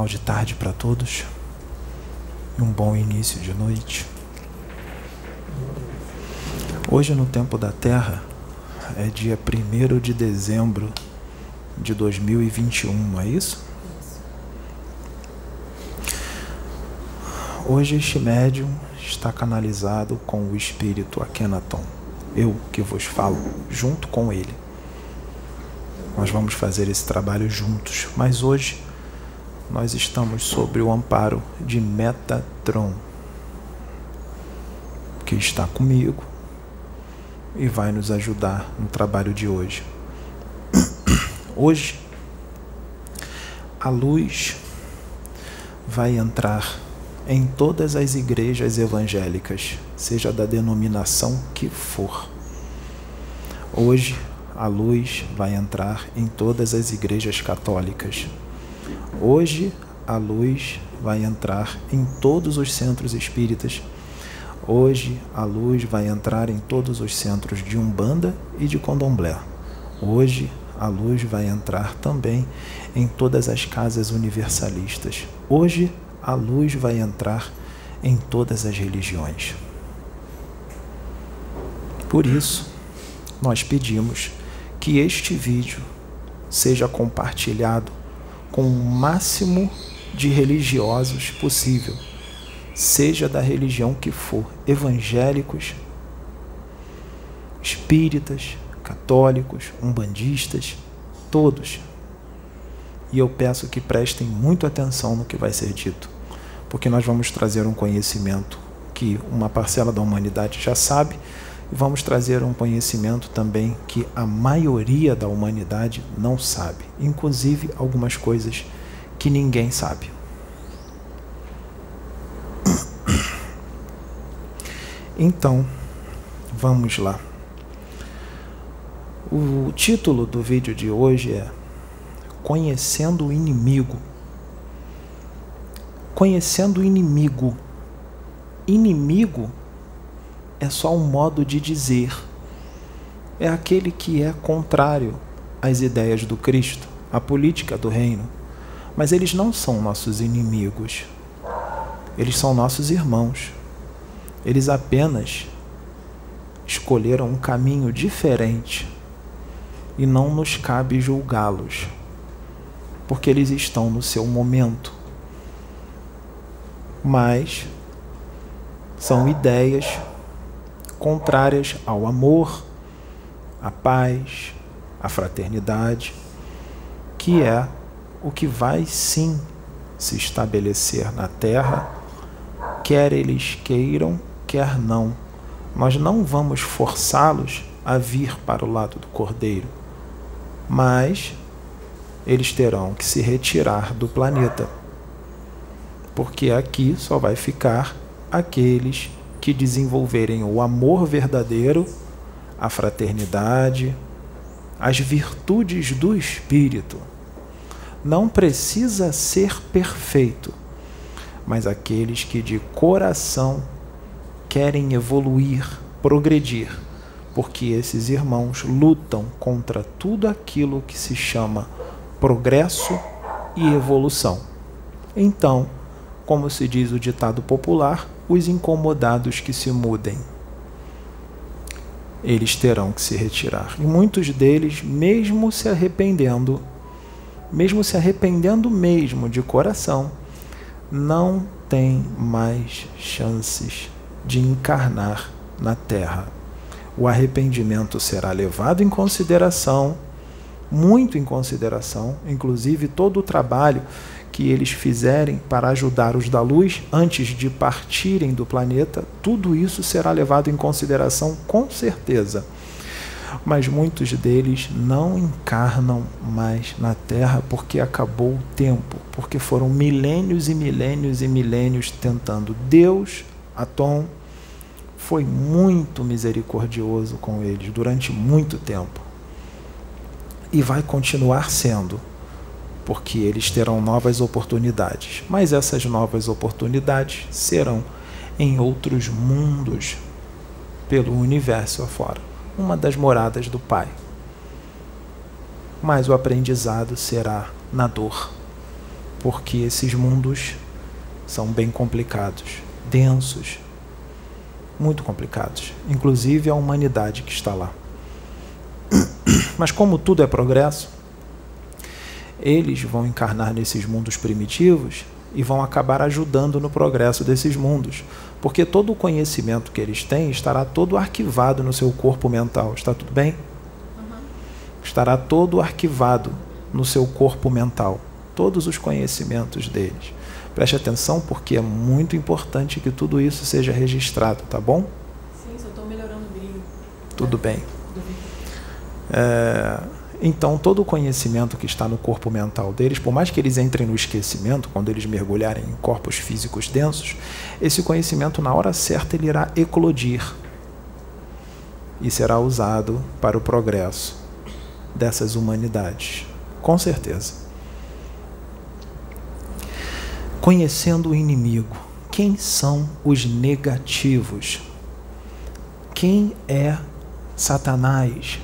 final de tarde para todos e um bom início de noite. Hoje, no Tempo da Terra, é dia 1 de dezembro de 2021, não é isso? Hoje, este médium está canalizado com o espírito Akhenaton, eu que vos falo, junto com ele. Nós vamos fazer esse trabalho juntos, mas hoje nós estamos sob o amparo de Metatron, que está comigo e vai nos ajudar no trabalho de hoje. Hoje, a luz vai entrar em todas as igrejas evangélicas, seja da denominação que for. Hoje, a luz vai entrar em todas as igrejas católicas. Hoje, a luz vai entrar em todos os centros espíritas. Hoje, a luz vai entrar em todos os centros de Umbanda e de Condomblé. Hoje, a luz vai entrar também em todas as casas universalistas. Hoje, a luz vai entrar em todas as religiões. Por isso, nós pedimos que este vídeo seja compartilhado com o máximo de religiosos possível, seja da religião que for, evangélicos, espíritas, católicos, umbandistas, todos. E eu peço que prestem muito atenção no que vai ser dito, porque nós vamos trazer um conhecimento que uma parcela da humanidade já sabe, e vamos trazer um conhecimento também que a maioria da humanidade não sabe, inclusive algumas coisas que ninguém sabe. Então, vamos lá. O título do vídeo de hoje é Conhecendo o Inimigo. Conhecendo o Inimigo. Inimigo é só um modo de dizer. É aquele que é contrário às ideias do Cristo, à política do reino. Mas eles não são nossos inimigos. Eles são nossos irmãos. Eles apenas escolheram um caminho diferente e não nos cabe julgá-los, porque eles estão no seu momento. Mas são ideias contrárias ao amor, à paz, à fraternidade, que é o que vai sim se estabelecer na terra, quer eles queiram, quer não. Nós não vamos forçá-los a vir para o lado do Cordeiro, mas eles terão que se retirar do planeta, porque aqui só vai ficar aqueles que desenvolverem o amor verdadeiro, a fraternidade, as virtudes do espírito. Não precisa ser perfeito, mas aqueles que de coração querem evoluir, progredir, porque esses irmãos lutam contra tudo aquilo que se chama progresso e evolução. Então, como se diz o ditado popular, os incomodados que se mudem. Eles terão que se retirar. E muitos deles, mesmo se arrependendo, mesmo se arrependendo mesmo de coração, não têm mais chances de encarnar na terra. O arrependimento será levado em consideração, muito em consideração, inclusive todo o trabalho que eles fizerem para ajudar os da luz antes de partirem do planeta, tudo isso será levado em consideração com certeza. Mas muitos deles não encarnam mais na Terra porque acabou o tempo, porque foram milênios e milênios e milênios tentando. Deus, Atom, foi muito misericordioso com eles durante muito tempo e vai continuar sendo porque eles terão novas oportunidades. Mas essas novas oportunidades serão em outros mundos pelo universo afora uma das moradas do Pai. Mas o aprendizado será na dor. porque esses mundos são bem complicados, densos, muito complicados, inclusive a humanidade que está lá. Mas como tudo é progresso, eles vão encarnar nesses mundos primitivos e vão acabar ajudando no progresso desses mundos, porque todo o conhecimento que eles têm estará todo arquivado no seu corpo mental. Está tudo bem? Uhum. Estará todo arquivado no seu corpo mental, todos os conhecimentos deles. Preste atenção porque é muito importante que tudo isso seja registrado, tá bom? Sim, só estou melhorando o brilho. Tudo bem. É, então, todo o conhecimento que está no corpo mental deles, por mais que eles entrem no esquecimento, quando eles mergulharem em corpos físicos densos, esse conhecimento, na hora certa, ele irá eclodir e será usado para o progresso dessas humanidades. Com certeza. Conhecendo o inimigo, quem são os negativos? Quem é Satanás?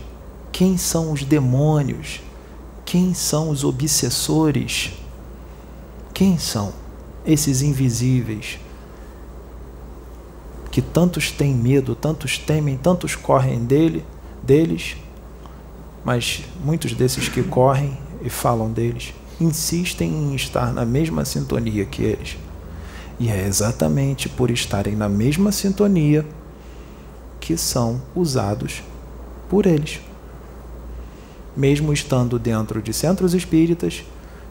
Quem são os demônios? Quem são os obsessores? Quem são esses invisíveis que tantos têm medo, tantos temem, tantos correm dele, deles, mas muitos desses que correm e falam deles insistem em estar na mesma sintonia que eles. E é exatamente por estarem na mesma sintonia que são usados por eles mesmo estando dentro de centros espíritas,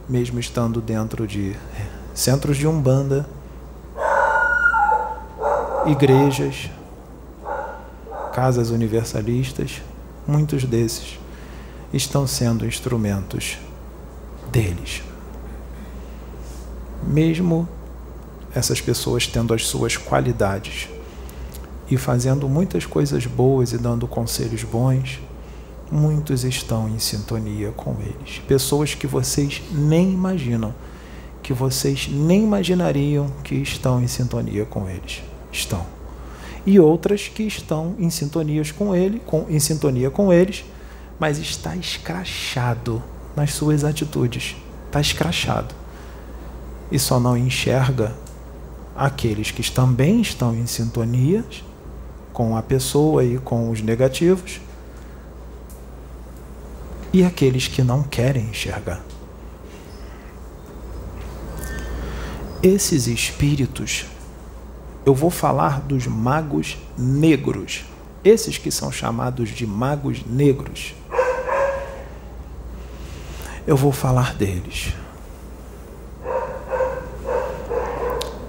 mesmo estando dentro de centros de umbanda, igrejas, casas universalistas, muitos desses estão sendo instrumentos deles. Mesmo essas pessoas tendo as suas qualidades e fazendo muitas coisas boas e dando conselhos bons, muitos estão em sintonia com eles. Pessoas que vocês nem imaginam, que vocês nem imaginariam que estão em sintonia com eles. Estão. E outras que estão em sintonias com ele, com, em sintonia com eles, mas está escrachado nas suas atitudes. Está escrachado. E só não enxerga aqueles que também estão em sintonia com a pessoa e com os negativos e aqueles que não querem enxergar. Esses espíritos, eu vou falar dos magos negros, esses que são chamados de magos negros. Eu vou falar deles.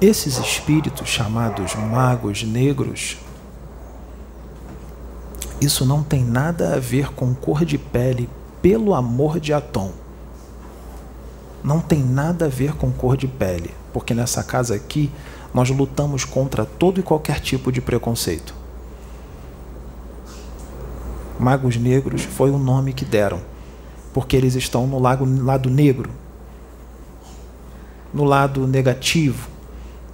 Esses espíritos chamados magos negros, isso não tem nada a ver com cor de pele, pelo amor de Atom. Não tem nada a ver com cor de pele, porque nessa casa aqui nós lutamos contra todo e qualquer tipo de preconceito. Magos negros foi o nome que deram, porque eles estão no lago, lado negro, no lado negativo.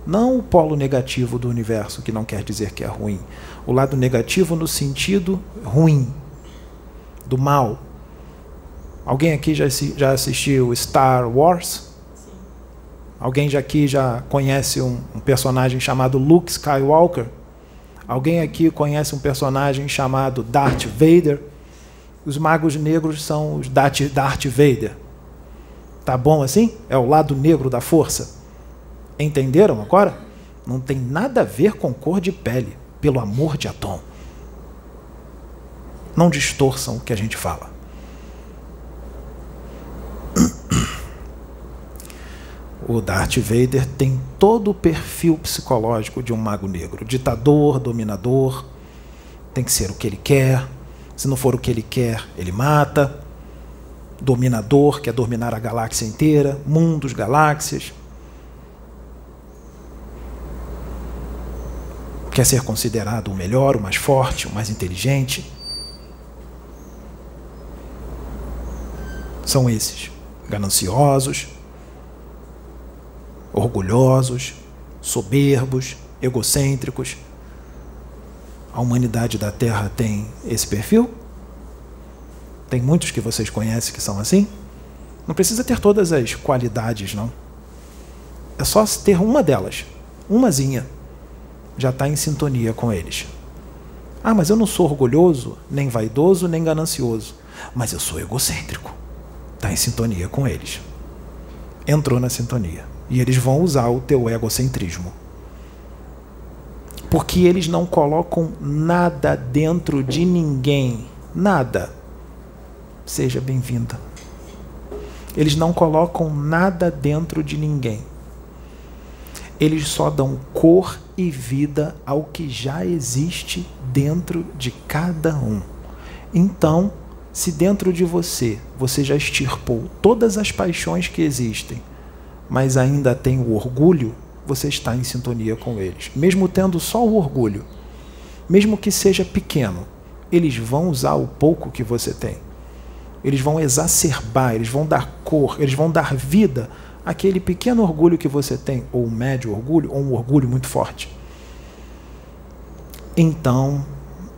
Não o polo negativo do universo, que não quer dizer que é ruim. O lado negativo no sentido ruim, do mal, Alguém aqui já, já assistiu Star Wars? Sim. Alguém aqui já conhece um, um, personagem chamado Luke Skywalker? Alguém aqui conhece um personagem chamado Darth Vader? Os magos negros são os Darth, Darth Vader. Tá bom assim? É o lado negro da força. Entenderam agora? Não tem nada a ver com cor de pele, pelo amor de Atom. Não distorçam o que a gente fala. O Darth Vader tem todo o perfil psicológico de um mago negro: ditador, dominador, tem que ser o que ele quer. Se não for o que ele quer, ele mata. Dominador, quer dominar a galáxia inteira, mundos, galáxias. Quer ser considerado o melhor, o mais forte, o mais inteligente. São esses, gananciosos, orgulhosos, soberbos, egocêntricos. A humanidade da Terra tem esse perfil? Tem muitos que vocês conhecem que são assim? Não precisa ter todas as qualidades, não. É só ter uma delas, umazinha, já está em sintonia com eles. Ah, mas eu não sou orgulhoso, nem vaidoso, nem ganancioso. Mas eu sou egocêntrico. Está em sintonia com eles. Entrou na sintonia. E eles vão usar o teu egocentrismo. Porque eles não colocam nada dentro de ninguém. Nada. Seja bem-vinda. Eles não colocam nada dentro de ninguém. Eles só dão cor e vida ao que já existe dentro de cada um. Então, se dentro de você você já extirpou todas as paixões que existem, mas ainda tem o orgulho, você está em sintonia com eles. Mesmo tendo só o orgulho, mesmo que seja pequeno, eles vão usar o pouco que você tem. Eles vão exacerbar, eles vão dar cor, eles vão dar vida àquele pequeno orgulho que você tem, ou um médio orgulho, ou um orgulho muito forte. Então,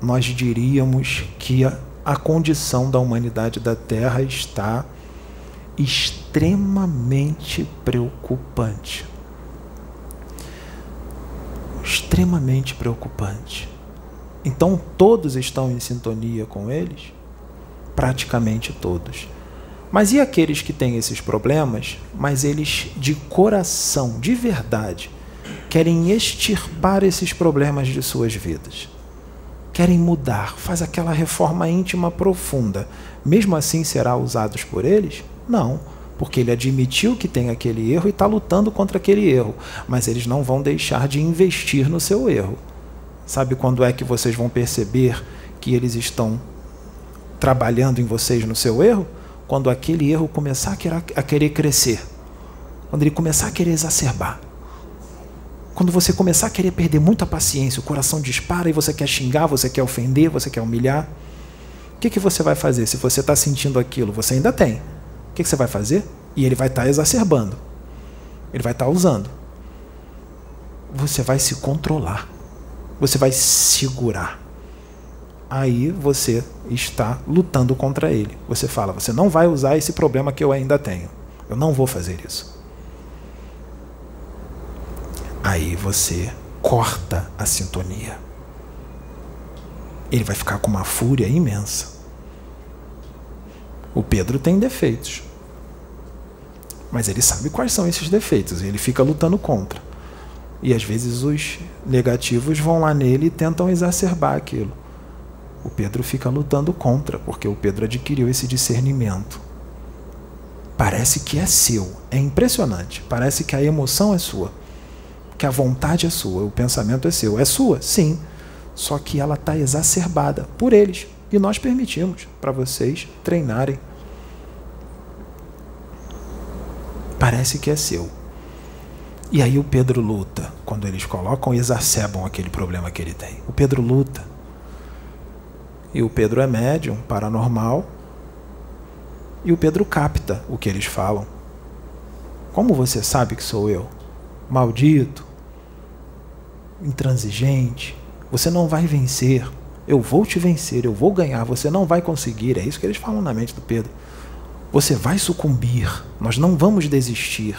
nós diríamos que a, a condição da humanidade da Terra está extremamente preocupante. Extremamente preocupante. Então, todos estão em sintonia com eles? Praticamente todos. Mas e aqueles que têm esses problemas, mas eles de coração, de verdade, querem extirpar esses problemas de suas vidas? Querem mudar, faz aquela reforma íntima profunda. Mesmo assim será usados por eles? Não, porque ele admitiu que tem aquele erro e está lutando contra aquele erro. Mas eles não vão deixar de investir no seu erro. Sabe quando é que vocês vão perceber que eles estão trabalhando em vocês no seu erro? Quando aquele erro começar a querer crescer. Quando ele começar a querer exacerbar. Quando você começar a querer perder muita paciência, o coração dispara e você quer xingar, você quer ofender, você quer humilhar. O que, que você vai fazer se você está sentindo aquilo? Você ainda tem. O que, que você vai fazer? E ele vai estar tá exacerbando. Ele vai estar tá usando. Você vai se controlar. Você vai segurar. Aí você está lutando contra ele. Você fala: você não vai usar esse problema que eu ainda tenho. Eu não vou fazer isso. Aí você corta a sintonia. Ele vai ficar com uma fúria imensa. O Pedro tem defeitos. Mas ele sabe quais são esses defeitos e ele fica lutando contra. E às vezes os negativos vão lá nele e tentam exacerbar aquilo. O Pedro fica lutando contra, porque o Pedro adquiriu esse discernimento. Parece que é seu. É impressionante. Parece que a emoção é sua. Que a vontade é sua, o pensamento é seu. É sua, sim. Só que ela está exacerbada por eles. E nós permitimos para vocês treinarem. Parece que é seu. E aí o Pedro luta. Quando eles colocam e exacerbam aquele problema que ele tem. O Pedro luta. E o Pedro é médium, paranormal. E o Pedro capta o que eles falam. Como você sabe que sou eu? Maldito, intransigente, você não vai vencer. Eu vou te vencer, eu vou ganhar, você não vai conseguir. É isso que eles falam na mente do Pedro. Você vai sucumbir, nós não vamos desistir.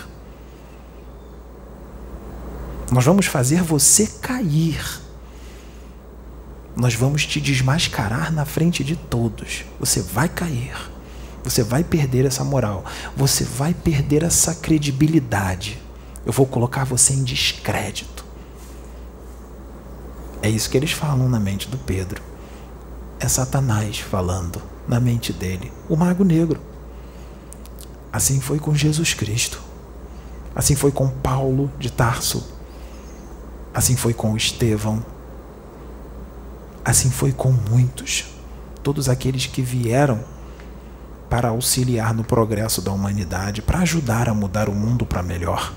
Nós vamos fazer você cair. Nós vamos te desmascarar na frente de todos. Você vai cair. Você vai perder essa moral. Você vai perder essa credibilidade. Eu vou colocar você em descrédito. É isso que eles falam na mente do Pedro. É Satanás falando na mente dele, o mago negro. Assim foi com Jesus Cristo. Assim foi com Paulo de Tarso. Assim foi com Estevão. Assim foi com muitos. Todos aqueles que vieram para auxiliar no progresso da humanidade, para ajudar a mudar o mundo para melhor.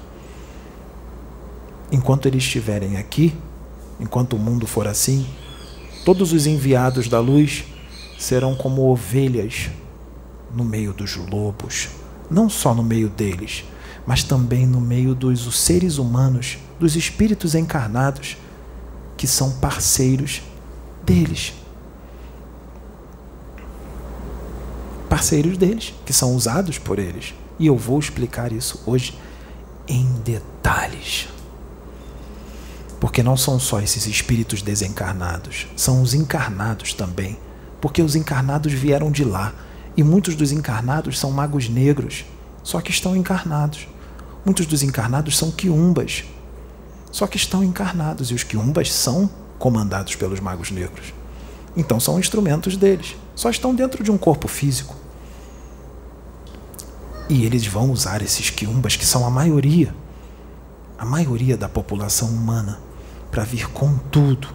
Enquanto eles estiverem aqui, enquanto o mundo for assim, todos os enviados da luz serão como ovelhas no meio dos lobos, não só no meio deles, mas também no meio dos seres humanos, dos espíritos encarnados, que são parceiros deles. Parceiros deles, que são usados por eles. E eu vou explicar isso hoje em detalhes. Porque não são só esses espíritos desencarnados, são os encarnados também. Porque os encarnados vieram de lá. E muitos dos encarnados são magos negros, só que estão encarnados. Muitos dos encarnados são quiumbas, só que estão encarnados. E os quiumbas são comandados pelos magos negros. Então são instrumentos deles, só estão dentro de um corpo físico. E eles vão usar esses quiumbas, que são a maioria, a maioria da população humana, para vir com tudo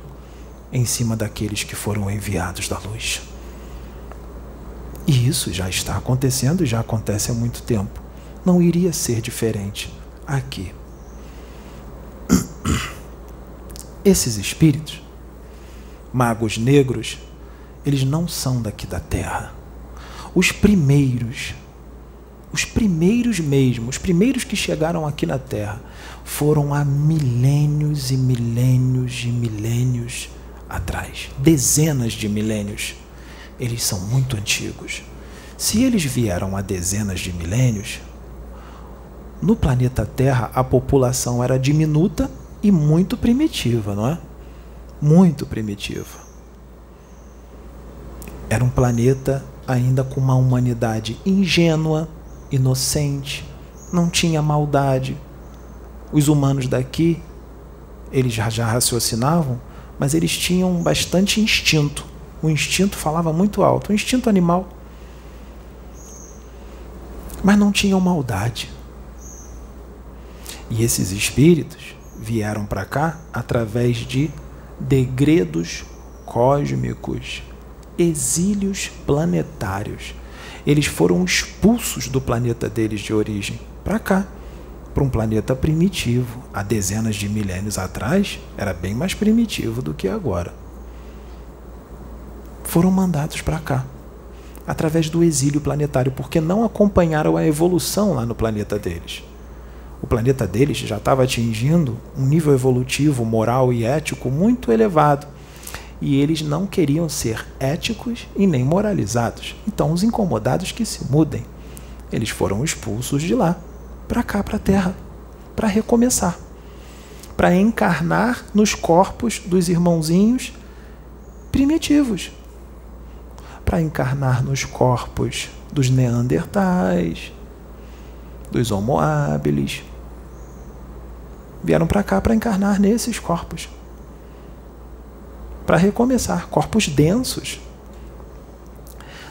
em cima daqueles que foram enviados da luz. E isso já está acontecendo e já acontece há muito tempo. Não iria ser diferente aqui. Esses espíritos, magos negros, eles não são daqui da terra. Os primeiros, os primeiros mesmo, os primeiros que chegaram aqui na terra, foram há milênios e milênios e milênios atrás dezenas de milênios. Eles são muito antigos. Se eles vieram há dezenas de milênios, no planeta Terra a população era diminuta e muito primitiva, não é? Muito primitiva. Era um planeta ainda com uma humanidade ingênua, inocente, não tinha maldade. Os humanos daqui, eles já, já raciocinavam, mas eles tinham bastante instinto. O instinto falava muito alto, o instinto animal. Mas não tinham maldade. E esses espíritos vieram para cá através de degredos cósmicos, exílios planetários. Eles foram expulsos do planeta deles de origem para cá, para um planeta primitivo. Há dezenas de milênios atrás, era bem mais primitivo do que agora. Foram mandados para cá, através do exílio planetário, porque não acompanharam a evolução lá no planeta deles o planeta deles já estava atingindo um nível evolutivo, moral e ético muito elevado. E eles não queriam ser éticos e nem moralizados. Então, os incomodados que se mudem. Eles foram expulsos de lá, para cá, para a Terra, para recomeçar, para encarnar nos corpos dos irmãozinhos primitivos, para encarnar nos corpos dos neandertais, dos homo habilis, vieram para cá para encarnar nesses corpos. Para recomeçar, corpos densos.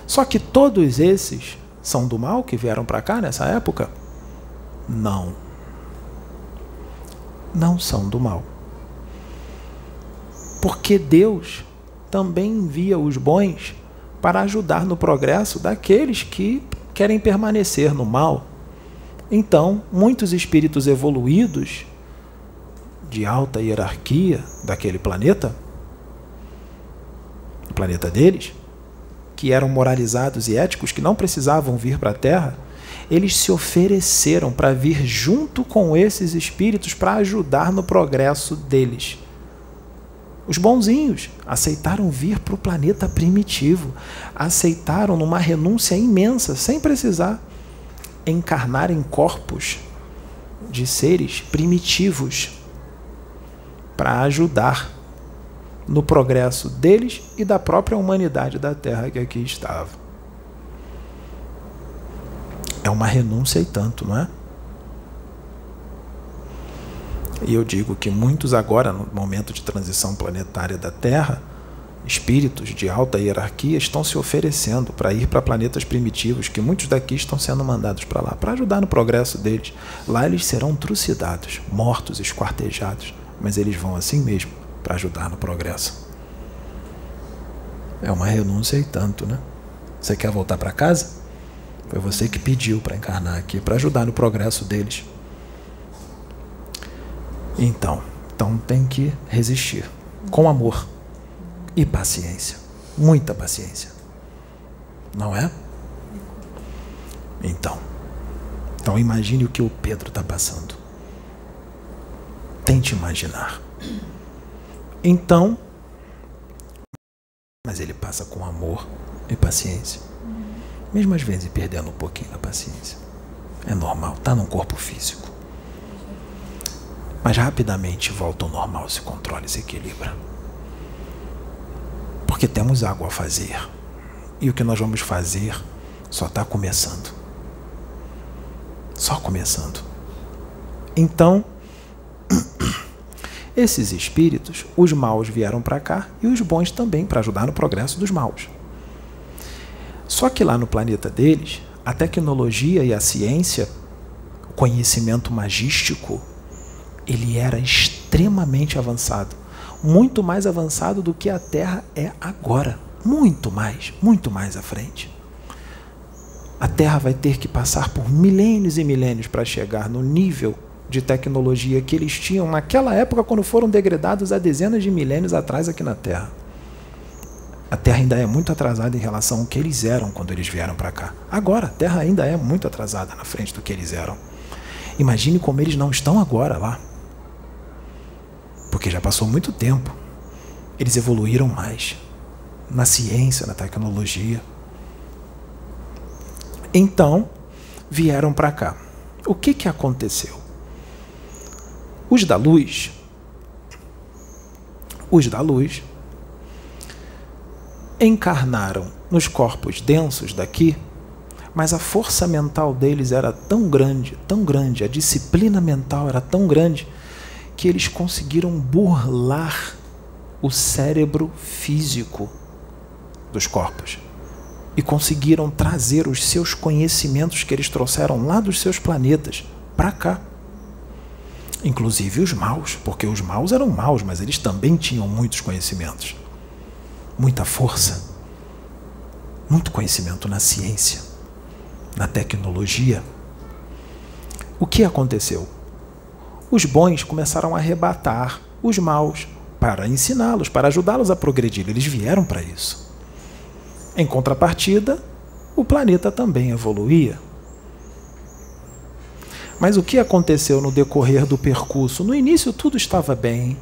Só que todos esses são do mal que vieram para cá nessa época? Não. Não são do mal. Porque Deus também envia os bons para ajudar no progresso daqueles que querem permanecer no mal. Então, muitos espíritos evoluídos de alta hierarquia daquele planeta, o planeta deles, que eram moralizados e éticos, que não precisavam vir para a Terra, eles se ofereceram para vir junto com esses espíritos para ajudar no progresso deles. Os bonzinhos aceitaram vir para o planeta primitivo, aceitaram numa renúncia imensa, sem precisar encarnar em corpos de seres primitivos para ajudar no progresso deles e da própria humanidade da Terra que aqui estava. É uma renúncia e tanto, não é? E eu digo que muitos agora, no momento de transição planetária da Terra, espíritos de alta hierarquia estão se oferecendo para ir para planetas primitivos, que muitos daqui estão sendo mandados para lá, para ajudar no progresso deles. Lá eles serão trucidados, mortos, esquartejados mas eles vão assim mesmo para ajudar no progresso. É uma renúncia e tanto, né? Você quer voltar para casa? Foi você que pediu para encarnar aqui, para ajudar no progresso deles. Então, então tem que resistir com amor e paciência, muita paciência. Não é? Então, então imagine o que o Pedro está passando. Tente imaginar. Então, mas ele passa com amor e paciência. Mesmo às vezes perdendo um pouquinho da paciência. É normal, está num corpo físico. Mas rapidamente volta ao normal, se controla e se equilibra. Porque temos algo a fazer. E o que nós vamos fazer só está começando. Só começando. Então, esses espíritos, os maus vieram para cá e os bons também, para ajudar no progresso dos maus. Só que lá no planeta deles, a tecnologia e a ciência, o conhecimento magístico, ele era extremamente avançado. Muito mais avançado do que a Terra é agora. Muito mais, muito mais à frente a Terra vai ter que passar por milênios e milênios para chegar no nível de tecnologia que eles tinham naquela época, quando foram degradados há dezenas de milênios atrás aqui na Terra. A Terra ainda é muito atrasada em relação ao que eles eram quando eles vieram para cá. Agora, a Terra ainda é muito atrasada na frente do que eles eram. Imagine como eles não estão agora lá. Porque já passou muito tempo. Eles evoluíram mais na ciência, na tecnologia. Então, vieram para cá. O que, que aconteceu? Os da luz, os da luz, encarnaram nos corpos densos daqui, mas a força mental deles era tão grande, tão grande, a disciplina mental era tão grande, que eles conseguiram burlar o cérebro físico dos corpos e conseguiram trazer os seus conhecimentos que eles trouxeram lá dos seus planetas para cá. Inclusive os maus, porque os maus eram maus, mas eles também tinham muitos conhecimentos, muita força, muito conhecimento na ciência, na tecnologia. O que aconteceu? Os bons começaram a arrebatar os maus para ensiná-los, para ajudá-los a progredir. Eles vieram para isso. Em contrapartida, o planeta também evoluía. Mas o que aconteceu no decorrer do percurso? No início tudo estava bem.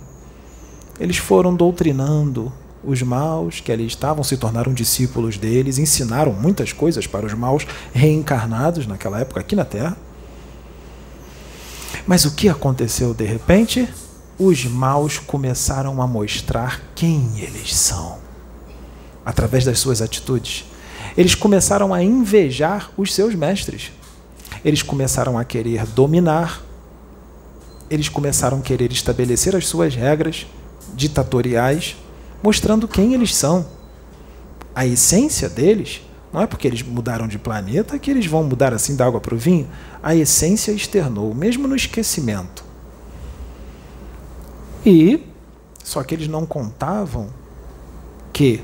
Eles foram doutrinando os maus que ali estavam, se tornaram discípulos deles, ensinaram muitas coisas para os maus reencarnados naquela época aqui na Terra. Mas o que aconteceu de repente? Os maus começaram a mostrar quem eles são através das suas atitudes. Eles começaram a invejar os seus mestres. Eles começaram a querer dominar. Eles começaram a querer estabelecer as suas regras ditatoriais, mostrando quem eles são. A essência deles não é porque eles mudaram de planeta que eles vão mudar assim da água para o vinho. A essência externou, mesmo no esquecimento. E só que eles não contavam que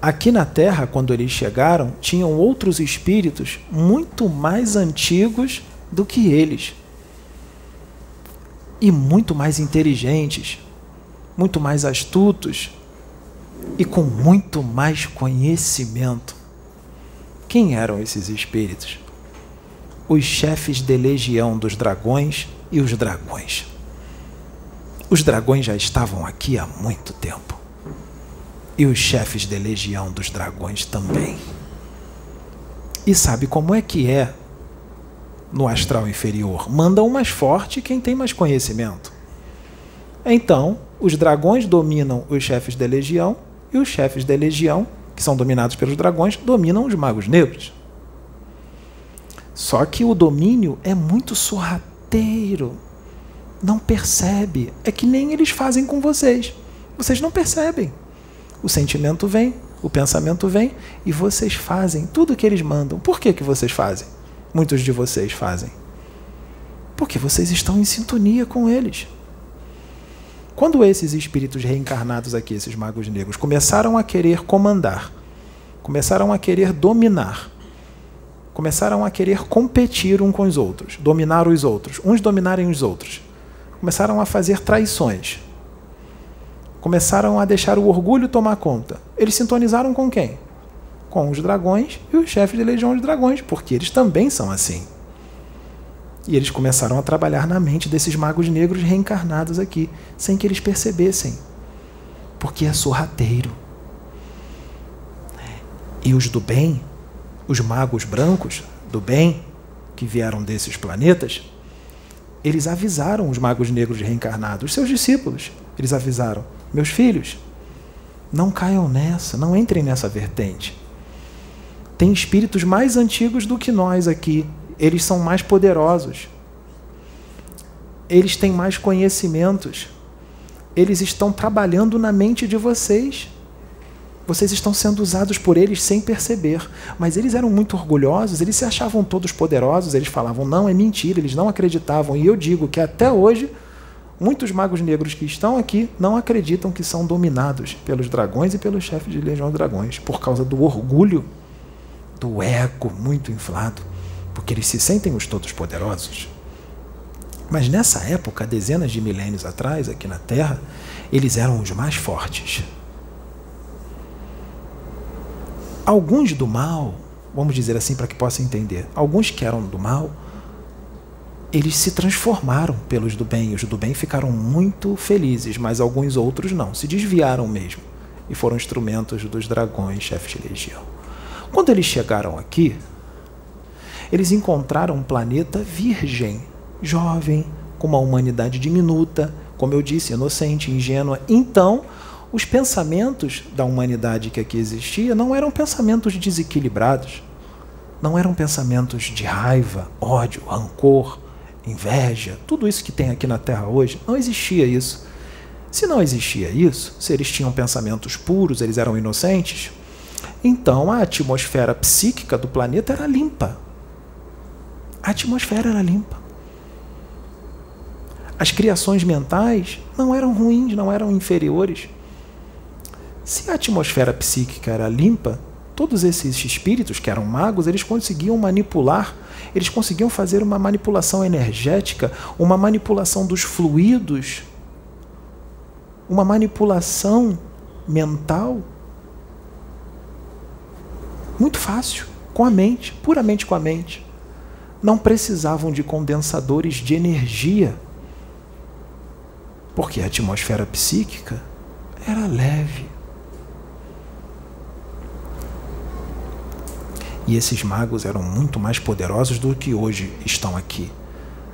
Aqui na Terra, quando eles chegaram, tinham outros espíritos muito mais antigos do que eles. E muito mais inteligentes, muito mais astutos e com muito mais conhecimento. Quem eram esses espíritos? Os chefes de legião dos dragões e os dragões. Os dragões já estavam aqui há muito tempo e os chefes de legião dos dragões também. E sabe como é que é no astral inferior? Manda o mais forte quem tem mais conhecimento. Então, os dragões dominam os chefes de legião e os chefes de legião, que são dominados pelos dragões, dominam os magos negros. Só que o domínio é muito sorrateiro. Não percebe. É que nem eles fazem com vocês. Vocês não percebem. O sentimento vem, o pensamento vem e vocês fazem tudo o que eles mandam. Por que, que vocês fazem? Muitos de vocês fazem. Porque vocês estão em sintonia com eles. Quando esses espíritos reencarnados aqui, esses magos negros, começaram a querer comandar, começaram a querer dominar, começaram a querer competir uns com os outros, dominar os outros, uns dominarem os outros, começaram a fazer traições, começaram a deixar o orgulho tomar conta. Eles sintonizaram com quem? Com os dragões e os chefes de legião de dragões, porque eles também são assim. E eles começaram a trabalhar na mente desses magos negros reencarnados aqui, sem que eles percebessem. Porque é sorrateiro. E os do bem, os magos brancos do bem, que vieram desses planetas, eles avisaram os magos negros reencarnados, os seus discípulos. Eles avisaram: meus filhos, não caiam nessa, não entrem nessa vertente. Tem espíritos mais antigos do que nós aqui. Eles são mais poderosos. Eles têm mais conhecimentos. Eles estão trabalhando na mente de vocês. Vocês estão sendo usados por eles sem perceber. Mas eles eram muito orgulhosos, eles se achavam todos poderosos, eles falavam, não, é mentira, eles não acreditavam. E eu digo que até hoje, muitos magos negros que estão aqui não acreditam que são dominados pelos dragões e pelos chefes de legião de dragões, por causa do orgulho, do ego muito inflado, porque eles se sentem os todos poderosos. Mas nessa época, dezenas de milênios atrás, aqui na Terra, eles eram os mais fortes. Alguns do mal, vamos dizer assim para que possa entender, alguns que eram do mal, eles se transformaram pelos do bem. Os do bem ficaram muito felizes, mas alguns outros não, se desviaram mesmo e foram instrumentos dos dragões, chefes de legião. Quando eles chegaram aqui, eles encontraram um planeta virgem, jovem, com uma humanidade diminuta, como eu disse, inocente, ingênua. Então, os pensamentos da humanidade que aqui existia não eram pensamentos desequilibrados, não eram pensamentos de raiva, ódio, rancor, inveja, tudo isso que tem aqui na Terra hoje, não existia isso. Se não existia isso, se eles tinham pensamentos puros, eles eram inocentes, então a atmosfera psíquica do planeta era limpa. A atmosfera era limpa. As criações mentais não eram ruins, não eram inferiores. Se a atmosfera psíquica era limpa, todos esses espíritos que eram magos, eles conseguiam manipular, eles conseguiam fazer uma manipulação energética, uma manipulação dos fluidos, uma manipulação mental muito fácil, com a mente, puramente com a mente. Não precisavam de condensadores de energia, porque a atmosfera psíquica era leve. E esses magos eram muito mais poderosos do que hoje estão aqui.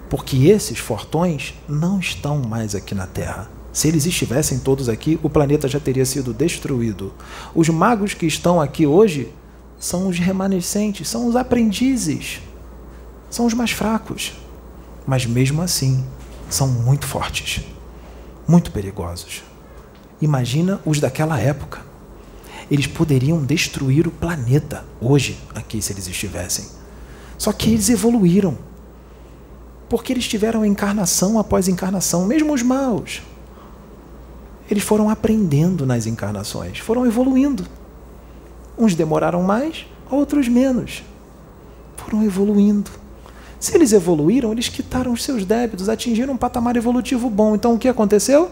Porque esses fortões não estão mais aqui na Terra. Se eles estivessem todos aqui, o planeta já teria sido destruído. Os magos que estão aqui hoje são os remanescentes, são os aprendizes, são os mais fracos. Mas mesmo assim, são muito fortes, muito perigosos. Imagina os daquela época eles poderiam destruir o planeta hoje, aqui, se eles estivessem. Só que eles evoluíram. Porque eles tiveram encarnação após encarnação, mesmo os maus. Eles foram aprendendo nas encarnações, foram evoluindo. Uns demoraram mais, outros menos. Foram evoluindo. Se eles evoluíram, eles quitaram os seus débitos, atingiram um patamar evolutivo bom. Então o que aconteceu?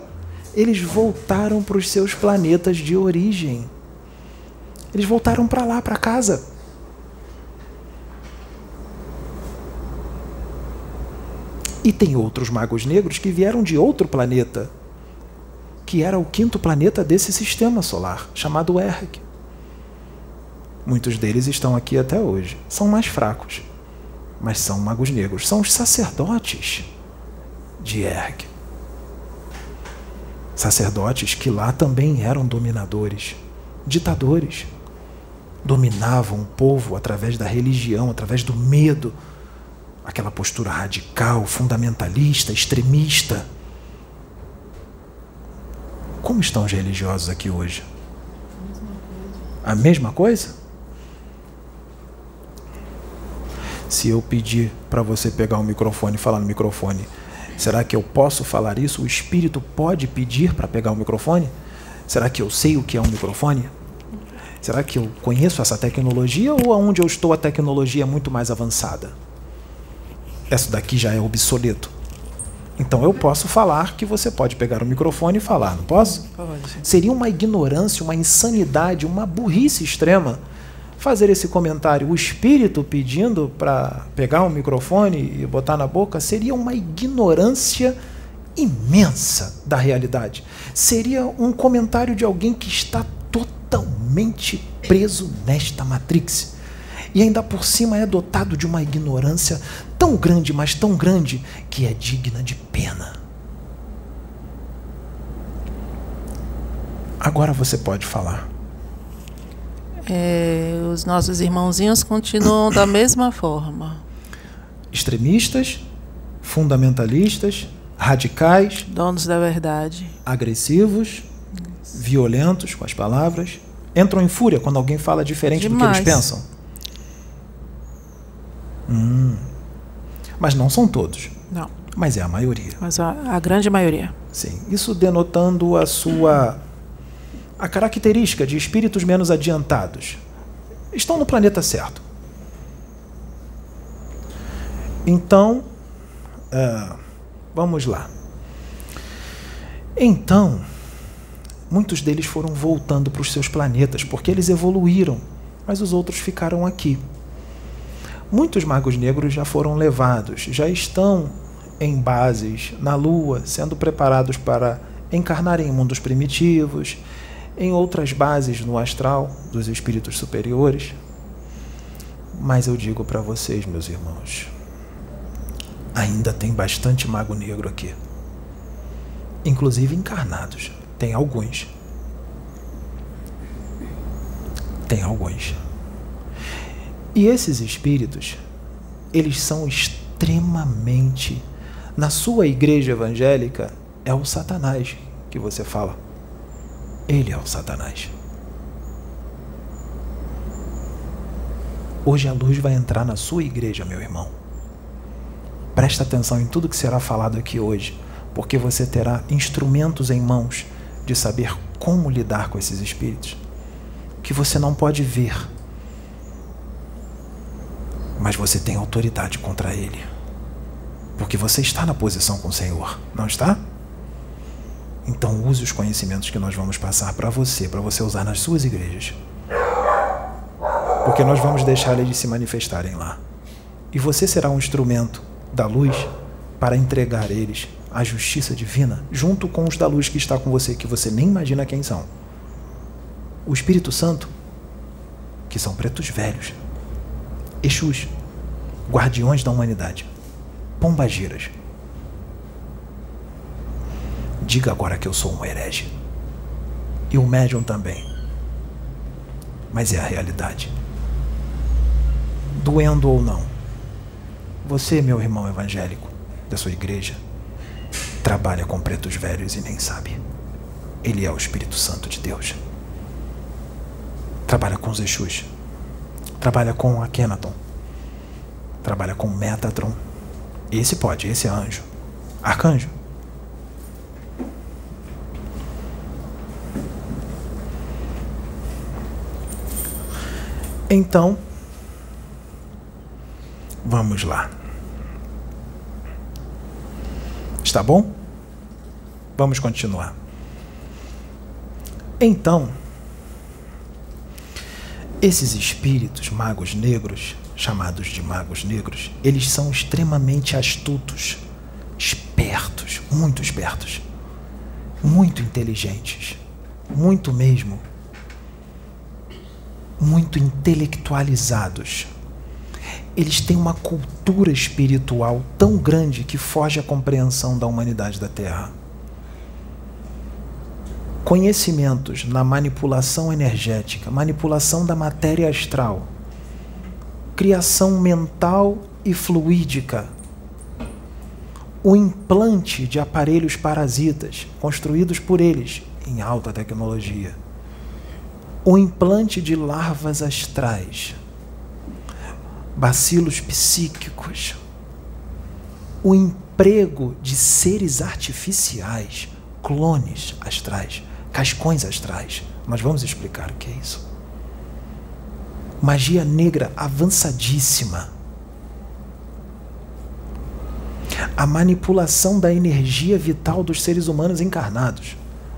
Eles voltaram para os seus planetas de origem. Eles voltaram para lá, para casa. E tem outros magos negros que vieram de outro planeta, que era o quinto planeta desse sistema solar, chamado Erg. Muitos deles estão aqui até hoje. São mais fracos, mas são magos negros. São os sacerdotes de Erg. Sacerdotes que lá também eram dominadores, ditadores dominavam o povo através da religião, através do medo, aquela postura radical, fundamentalista, extremista. Como estão os religiosos aqui hoje? A mesma coisa? Se eu pedir para você pegar o microfone e falar no microfone, será que eu posso falar isso? O espírito pode pedir para pegar o microfone? Será que eu sei o que é um microfone? Será que eu conheço essa tecnologia ou aonde eu estou a tecnologia é muito mais avançada? Essa daqui já é obsoleto. Então eu posso falar que você pode pegar o microfone e falar, não posso? Seria uma ignorância, uma insanidade, uma burrice extrema fazer esse comentário. O espírito pedindo para pegar o microfone e botar na boca seria uma ignorância imensa da realidade. Seria um comentário de alguém que está totalmente preso nesta Matrix. e ainda por cima é dotado de uma ignorância tão grande, mas tão grande, que é digna de pena. Agora você pode falar. É, os nossos irmãozinhos continuam da mesma forma. Extremistas, fundamentalistas, radicais, Donos da verdade. agressivos, violentos com as palavras, entram em fúria quando alguém fala diferente do que Demais. eles pensam. Hum. Mas não são todos, Não, mas é a maioria. mas a, a grande maioria. Sim, isso denotando a sua a característica de espíritos menos adiantados. Estão no planeta certo. Então, ah, vamos lá. Então, muitos deles foram voltando para os seus planetas porque eles evoluíram, mas os outros ficaram aqui. Muitos magos negros já foram levados, já estão em bases na Lua, sendo preparados para encarnarem em mundos primitivos, em outras bases no astral dos espíritos superiores. Mas eu digo para vocês, meus irmãos, ainda tem bastante mago negro aqui. Inclusive encarnados. Tem alguns. Tem alguns. E esses espíritos, eles são extremamente. Na sua igreja evangélica, é o Satanás que você fala. Ele é o Satanás. Hoje a luz vai entrar na sua igreja, meu irmão. Presta atenção em tudo que será falado aqui hoje, porque você terá instrumentos em mãos de saber como lidar com esses espíritos que você não pode ver, mas você tem autoridade contra ele, porque você está na posição com o Senhor, não está? Então use os conhecimentos que nós vamos passar para você, para você usar nas suas igrejas. Porque nós vamos deixar eles se manifestarem lá. E você será um instrumento da luz para entregar eles à justiça divina, junto com os da luz que está com você, que você nem imagina quem são. O Espírito Santo, que são pretos velhos, Exus, guardiões da humanidade, pombagiras. Diga agora que eu sou um herege. E o médium também. Mas é a realidade. Doendo ou não. Você, meu irmão evangélico, da sua igreja, trabalha com pretos velhos e nem sabe. Ele é o Espírito Santo de Deus. Trabalha com os Exus. Trabalha com Akhenaton. Trabalha com Metatron. Esse pode, esse é anjo. Arcanjo. Então, vamos lá. Está bom? Vamos continuar. Então, esses espíritos magos negros, chamados de magos negros, eles são extremamente astutos, espertos, muito espertos, muito inteligentes, muito mesmo muito intelectualizados. Eles têm uma cultura espiritual tão grande que foge à compreensão da humanidade da Terra. Conhecimentos na manipulação energética, manipulação da matéria astral, criação mental e fluídica, o implante de aparelhos parasitas construídos por eles em alta tecnologia o implante de larvas astrais, bacilos psíquicos, o emprego de seres artificiais, clones astrais, cascões astrais. Nós vamos explicar o que é isso. Magia negra avançadíssima. A manipulação da energia vital dos seres humanos encarnados,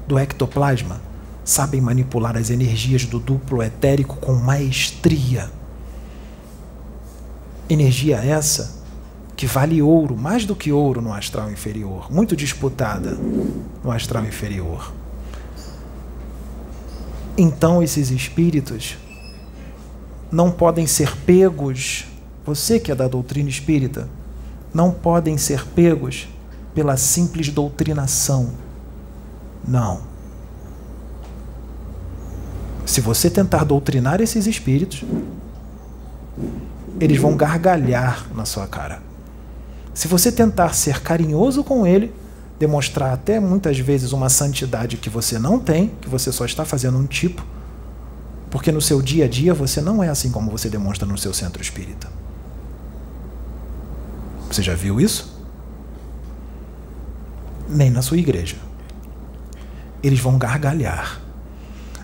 do ectoplasma, sabem manipular as energias do duplo etérico com maestria. Energia essa que vale ouro, mais do que ouro no astral inferior, muito disputada no astral inferior. Então esses espíritos não podem ser pegos, você que é da doutrina espírita, não podem ser pegos pela simples doutrinação. Não. Se você tentar doutrinar esses espíritos, eles vão gargalhar na sua cara. Se você tentar ser carinhoso com ele, demonstrar até muitas vezes uma santidade que você não tem, que você só está fazendo um tipo, porque no seu dia a dia você não é assim como você demonstra no seu centro espírita. Você já viu isso? Nem na sua igreja. Eles vão gargalhar.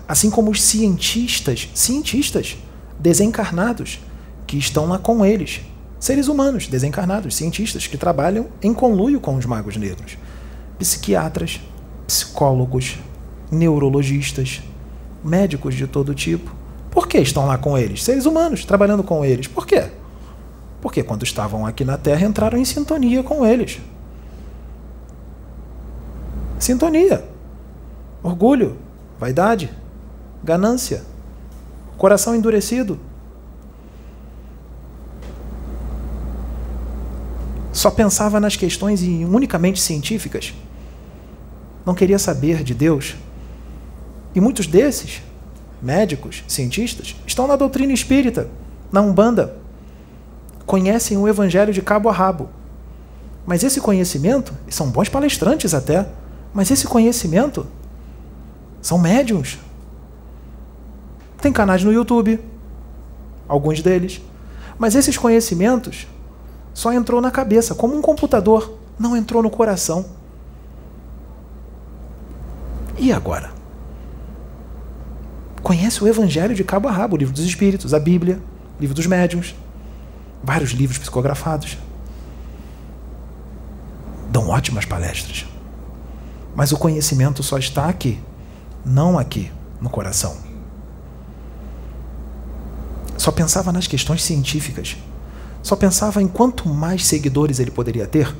Assim como os cientistas, cientistas desencarnados que estão lá com eles, seres humanos desencarnados, cientistas que trabalham em conluio com os magos negros, psiquiatras, psicólogos, neurologistas, médicos de todo tipo. Por que estão lá com eles? Seres humanos trabalhando com eles. Por quê? Porque quando estavam aqui na Terra entraram em sintonia com eles. Sintonia. Orgulho, vaidade, ganância, coração endurecido. Só pensava nas questões unicamente científicas. Não queria saber de Deus, e muitos desses, médicos, cientistas, estão na doutrina espírita, na Umbanda. Conhecem o Evangelho de cabo a rabo. Mas esse conhecimento, são bons palestrantes até, mas esse conhecimento são médiums. Tem canais no YouTube, alguns deles. Mas esses conhecimentos só entrou na cabeça, como um computador, não entrou no coração. E agora? conhece o Evangelho de cabo a rabo, o livro dos Espíritos, a Bíblia, o livro dos Médiuns, vários livros psicografados. Dão ótimas palestras. Mas o conhecimento só está aqui, não aqui, no coração. Só pensava nas questões científicas. Só pensava em quanto mais seguidores ele poderia ter,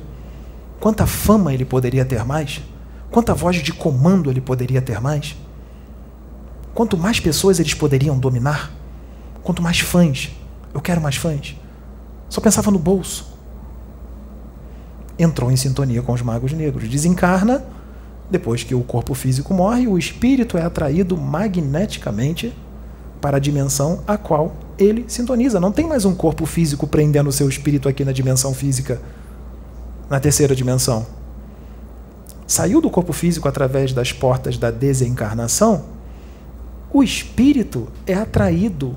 quanta fama ele poderia ter mais, quanta voz de comando ele poderia ter mais. Quanto mais pessoas eles poderiam dominar, quanto mais fãs. Eu quero mais fãs. Só pensava no bolso. Entrou em sintonia com os magos negros. Desencarna, depois que o corpo físico morre, o espírito é atraído magneticamente para a dimensão a qual ele sintoniza. Não tem mais um corpo físico prendendo o seu espírito aqui na dimensão física, na terceira dimensão. Saiu do corpo físico através das portas da desencarnação o espírito é atraído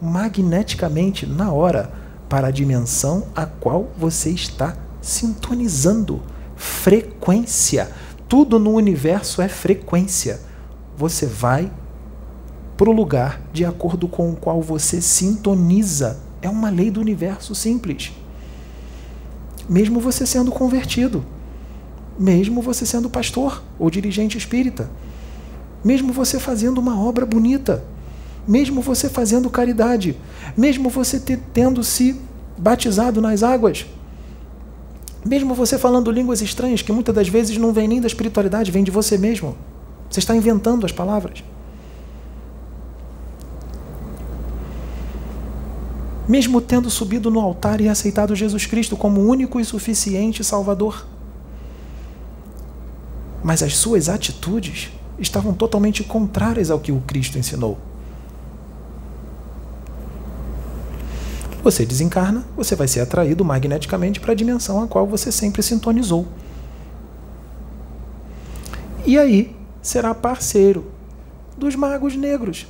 magneticamente na hora para a dimensão a qual você está sintonizando. Frequência. Tudo no universo é frequência. Você vai para o lugar de acordo com o qual você sintoniza. É uma lei do universo simples. Mesmo você sendo convertido, mesmo você sendo pastor ou dirigente espírita mesmo você fazendo uma obra bonita, mesmo você fazendo caridade, mesmo você tendo se batizado nas águas, mesmo você falando línguas estranhas que muitas das vezes não vêm nem da espiritualidade, vem de você mesmo. Você está inventando as palavras. Mesmo tendo subido no altar e aceitado Jesus Cristo como único e suficiente Salvador. Mas as suas atitudes estavam totalmente contrárias ao que o Cristo ensinou. Você desencarna, você vai ser atraído magneticamente para a dimensão a qual você sempre sintonizou. E aí será parceiro dos magos negros.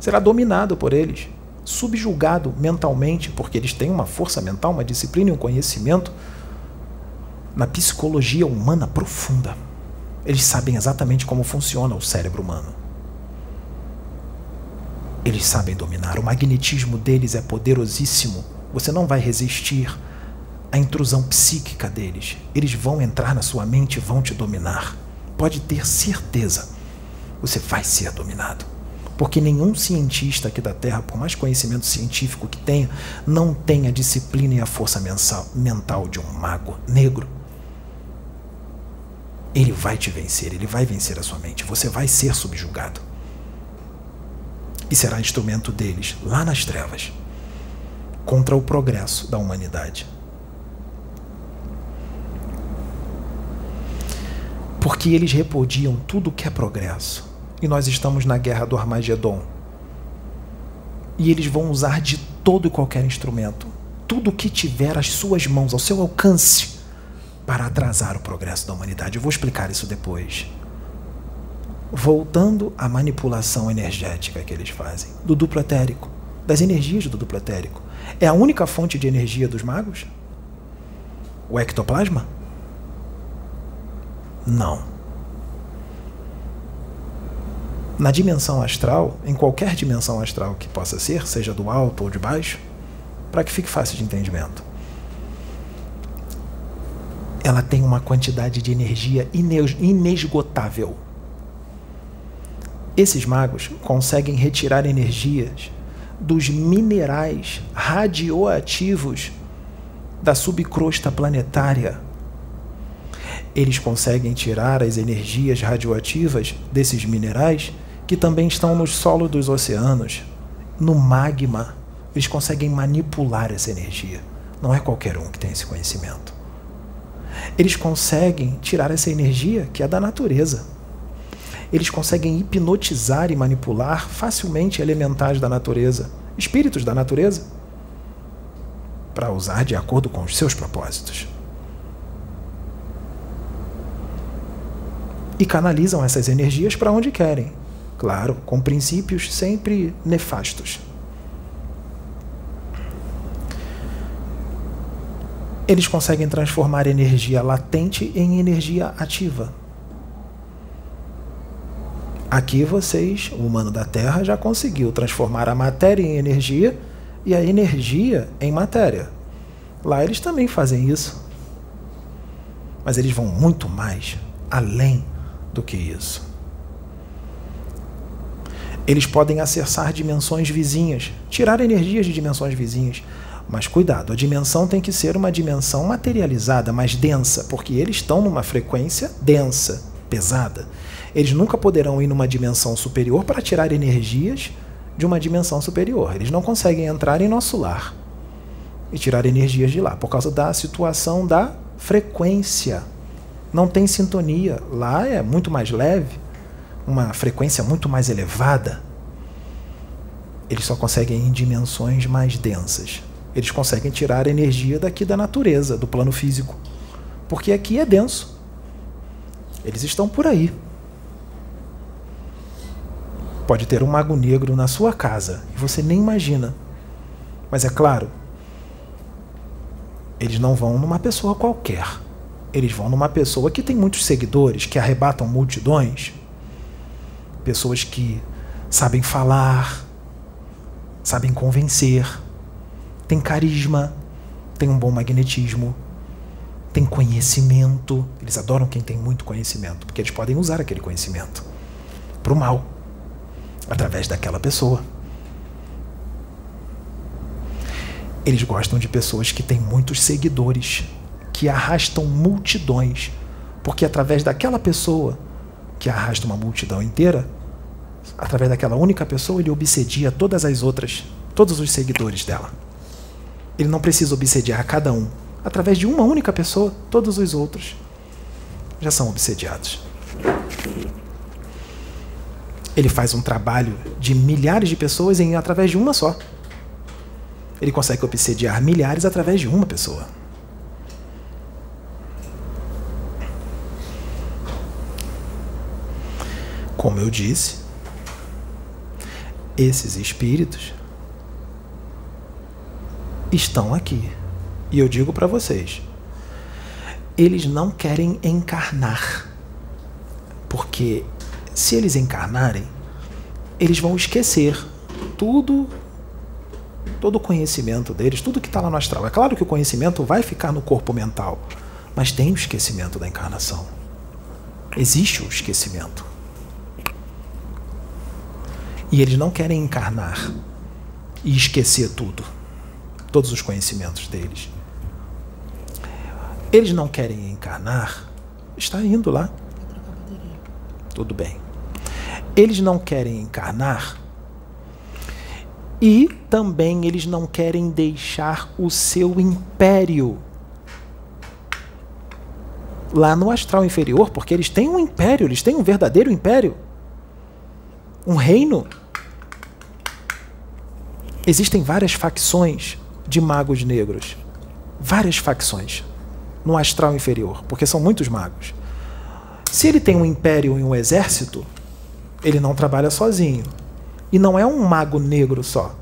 Será dominado por eles, subjugado mentalmente, porque eles têm uma força mental, uma disciplina e um conhecimento na psicologia humana profunda. Eles sabem exatamente como funciona o cérebro humano. Eles sabem dominar. O magnetismo deles é poderosíssimo. Você não vai resistir à intrusão psíquica deles. Eles vão entrar na sua mente e vão te dominar. Pode ter certeza. Você vai ser dominado. Porque nenhum cientista aqui da Terra, por mais conhecimento científico que tenha, não tem a disciplina e a força mental de um mago negro. Ele vai te vencer, ele vai vencer a sua mente, você vai ser subjugado. e será instrumento deles lá nas trevas contra o progresso da humanidade. Porque eles repudiam tudo que é progresso. E nós estamos na guerra do Armagedon. E eles vão usar de todo e qualquer instrumento, tudo que tiver às suas mãos, ao seu alcance, para atrasar o progresso da humanidade. Eu vou explicar isso depois. Voltando à manipulação energética que eles fazem, do duplo etérico, das energias do duplo etérico. É a única fonte de energia dos magos? O ectoplasma? Não. Na dimensão astral, em qualquer dimensão astral que possa ser, seja do alto ou de baixo, para que fique fácil de entendimento, ela tem uma quantidade de energia inesgotável. Esses magos conseguem retirar energias dos minerais radioativos da subcrosta planetária. Eles conseguem tirar as energias radioativas desses minerais que também estão no solo dos oceanos, no magma. Eles conseguem manipular essa energia. Não é qualquer um que tem esse conhecimento. Eles conseguem tirar essa energia que é da natureza eles conseguem hipnotizar e manipular facilmente elementais da natureza, espíritos da natureza, para usar de acordo com os seus propósitos. E canalizam essas energias para onde querem, claro, com princípios sempre nefastos. Eles conseguem transformar energia latente em energia ativa Aqui vocês, o humano da Terra, já conseguiu transformar a matéria em energia e a energia em matéria. Lá eles também fazem isso. Mas eles vão muito mais além do que isso. Eles podem acessar dimensões vizinhas, tirar energias de dimensões vizinhas. Mas cuidado, a dimensão tem que ser uma dimensão materializada, mais densa, porque eles estão numa frequência densa, pesada. Eles nunca poderão ir numa dimensão superior para tirar energias de uma dimensão superior. Eles não conseguem entrar em nosso lar e tirar energias de lá, por causa da situação da frequência. Não tem sintonia. Lá é muito mais leve, uma frequência muito mais elevada. Eles só conseguem em dimensões mais densas. Eles conseguem tirar energia daqui da natureza, do plano físico. Porque aqui é denso. Eles estão por aí. Pode ter um mago negro na sua casa e você nem imagina. Mas é claro, eles não vão numa pessoa qualquer. Eles vão numa pessoa que tem muitos seguidores, que arrebatam multidões. Pessoas que sabem falar, sabem convencer, têm carisma, têm um bom magnetismo, têm conhecimento. Eles adoram quem tem muito conhecimento, porque eles podem usar aquele conhecimento para o mal através daquela pessoa. Eles gostam de pessoas que têm muitos seguidores, que arrastam multidões, porque através daquela pessoa que arrasta uma multidão inteira, através daquela única pessoa, ele obsedia todas as outras, todos os seguidores dela. Ele não precisa obsediar a cada um. Através de uma única pessoa, todos os outros já são obsediados ele faz um trabalho de milhares de pessoas em através de uma só. Ele consegue obsediar milhares através de uma pessoa. Como eu disse, esses espíritos estão aqui. E eu digo para vocês, eles não querem encarnar. Porque se eles encarnarem, eles vão esquecer tudo, todo o conhecimento deles, tudo que está lá no astral. É claro que o conhecimento vai ficar no corpo mental, mas tem o esquecimento da encarnação. Existe o esquecimento. E eles não querem encarnar e esquecer tudo, todos os conhecimentos deles. Eles não querem encarnar, está indo lá. Tudo bem. Eles não querem encarnar E também eles não querem deixar o seu império lá no astral inferior, porque eles têm um império, eles têm um verdadeiro império. Um reino. Existem várias facções de magos negros. Várias facções no astral inferior, porque são muitos magos. Se ele tem um império e um exército, ele não trabalha sozinho. E não é um mago negro só.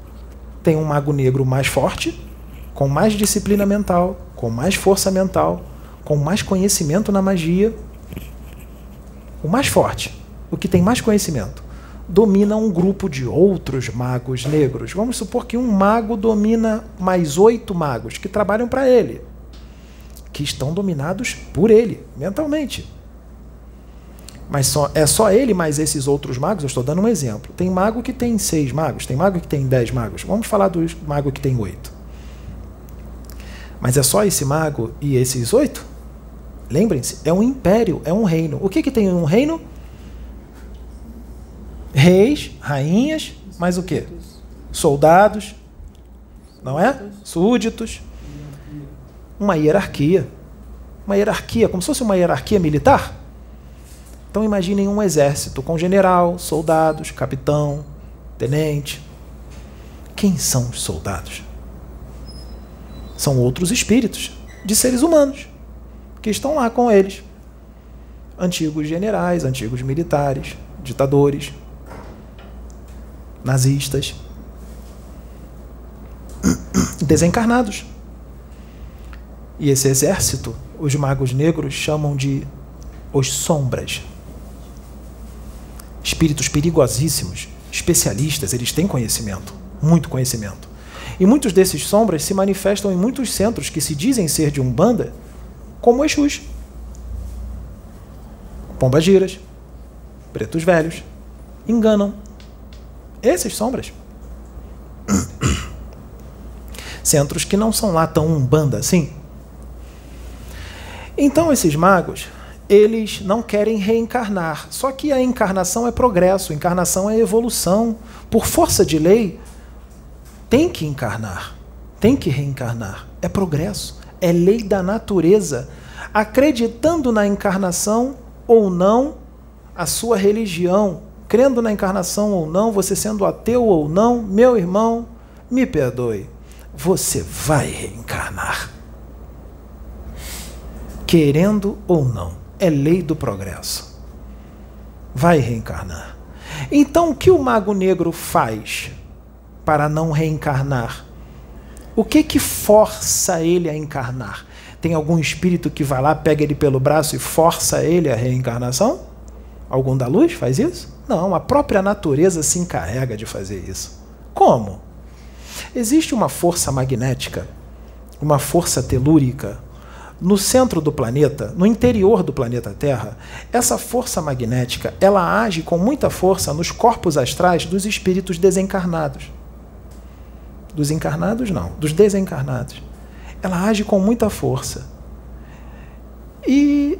Tem um mago negro mais forte, com mais disciplina mental, com mais força mental, com mais conhecimento na magia. O mais forte, o que tem mais conhecimento, domina um grupo de outros magos negros. Vamos supor que um mago domina mais oito magos que trabalham para ele, que estão dominados por ele, mentalmente. Mas só, é só ele mais esses outros magos? Eu estou dando um exemplo. Tem mago que tem seis magos, tem mago que tem dez magos. Vamos falar do mago que tem oito. Mas é só esse mago e esses oito? Lembrem-se, é um império, é um reino. O que, que tem um reino? Reis, rainhas, mais o que? Soldados, não é? Súditos. Uma hierarquia. Uma hierarquia, como se fosse uma hierarquia militar. Então imaginem um exército com general, soldados, capitão, tenente. Quem são os soldados? São outros espíritos de seres humanos que estão lá com eles. Antigos generais, antigos militares, ditadores, nazistas, desencarnados. E esse exército, os magos negros chamam de os sombras. Espíritos perigosíssimos, especialistas, eles têm conhecimento, muito conhecimento. E muitos desses sombras se manifestam em muitos centros que se dizem ser de Umbanda, como Exus, Pombagiras, Pretos Velhos, enganam esses sombras. Centros que não são lá tão umbanda assim. Então esses magos, eles não querem reencarnar. Só que a encarnação é progresso, encarnação é evolução. Por força de lei, tem que encarnar, tem que reencarnar. É progresso, é lei da natureza. Acreditando na encarnação ou não, a sua religião, crendo na encarnação ou não, você sendo ateu ou não, meu irmão, me perdoe, você vai reencarnar. Querendo ou não, é lei do progresso. Vai reencarnar. Então, o que o mago negro faz para não reencarnar? O que que força ele a encarnar? Tem algum espírito que vai lá, pega ele pelo braço e força ele a reencarnação? Algum da luz faz isso? Não, a própria natureza se encarrega de fazer isso. Como? Existe uma força magnética, uma força telúrica, no centro do planeta, no interior do planeta Terra, essa força magnética, ela age com muita força nos corpos astrais dos espíritos desencarnados. Dos encarnados não, dos desencarnados. Ela age com muita força. E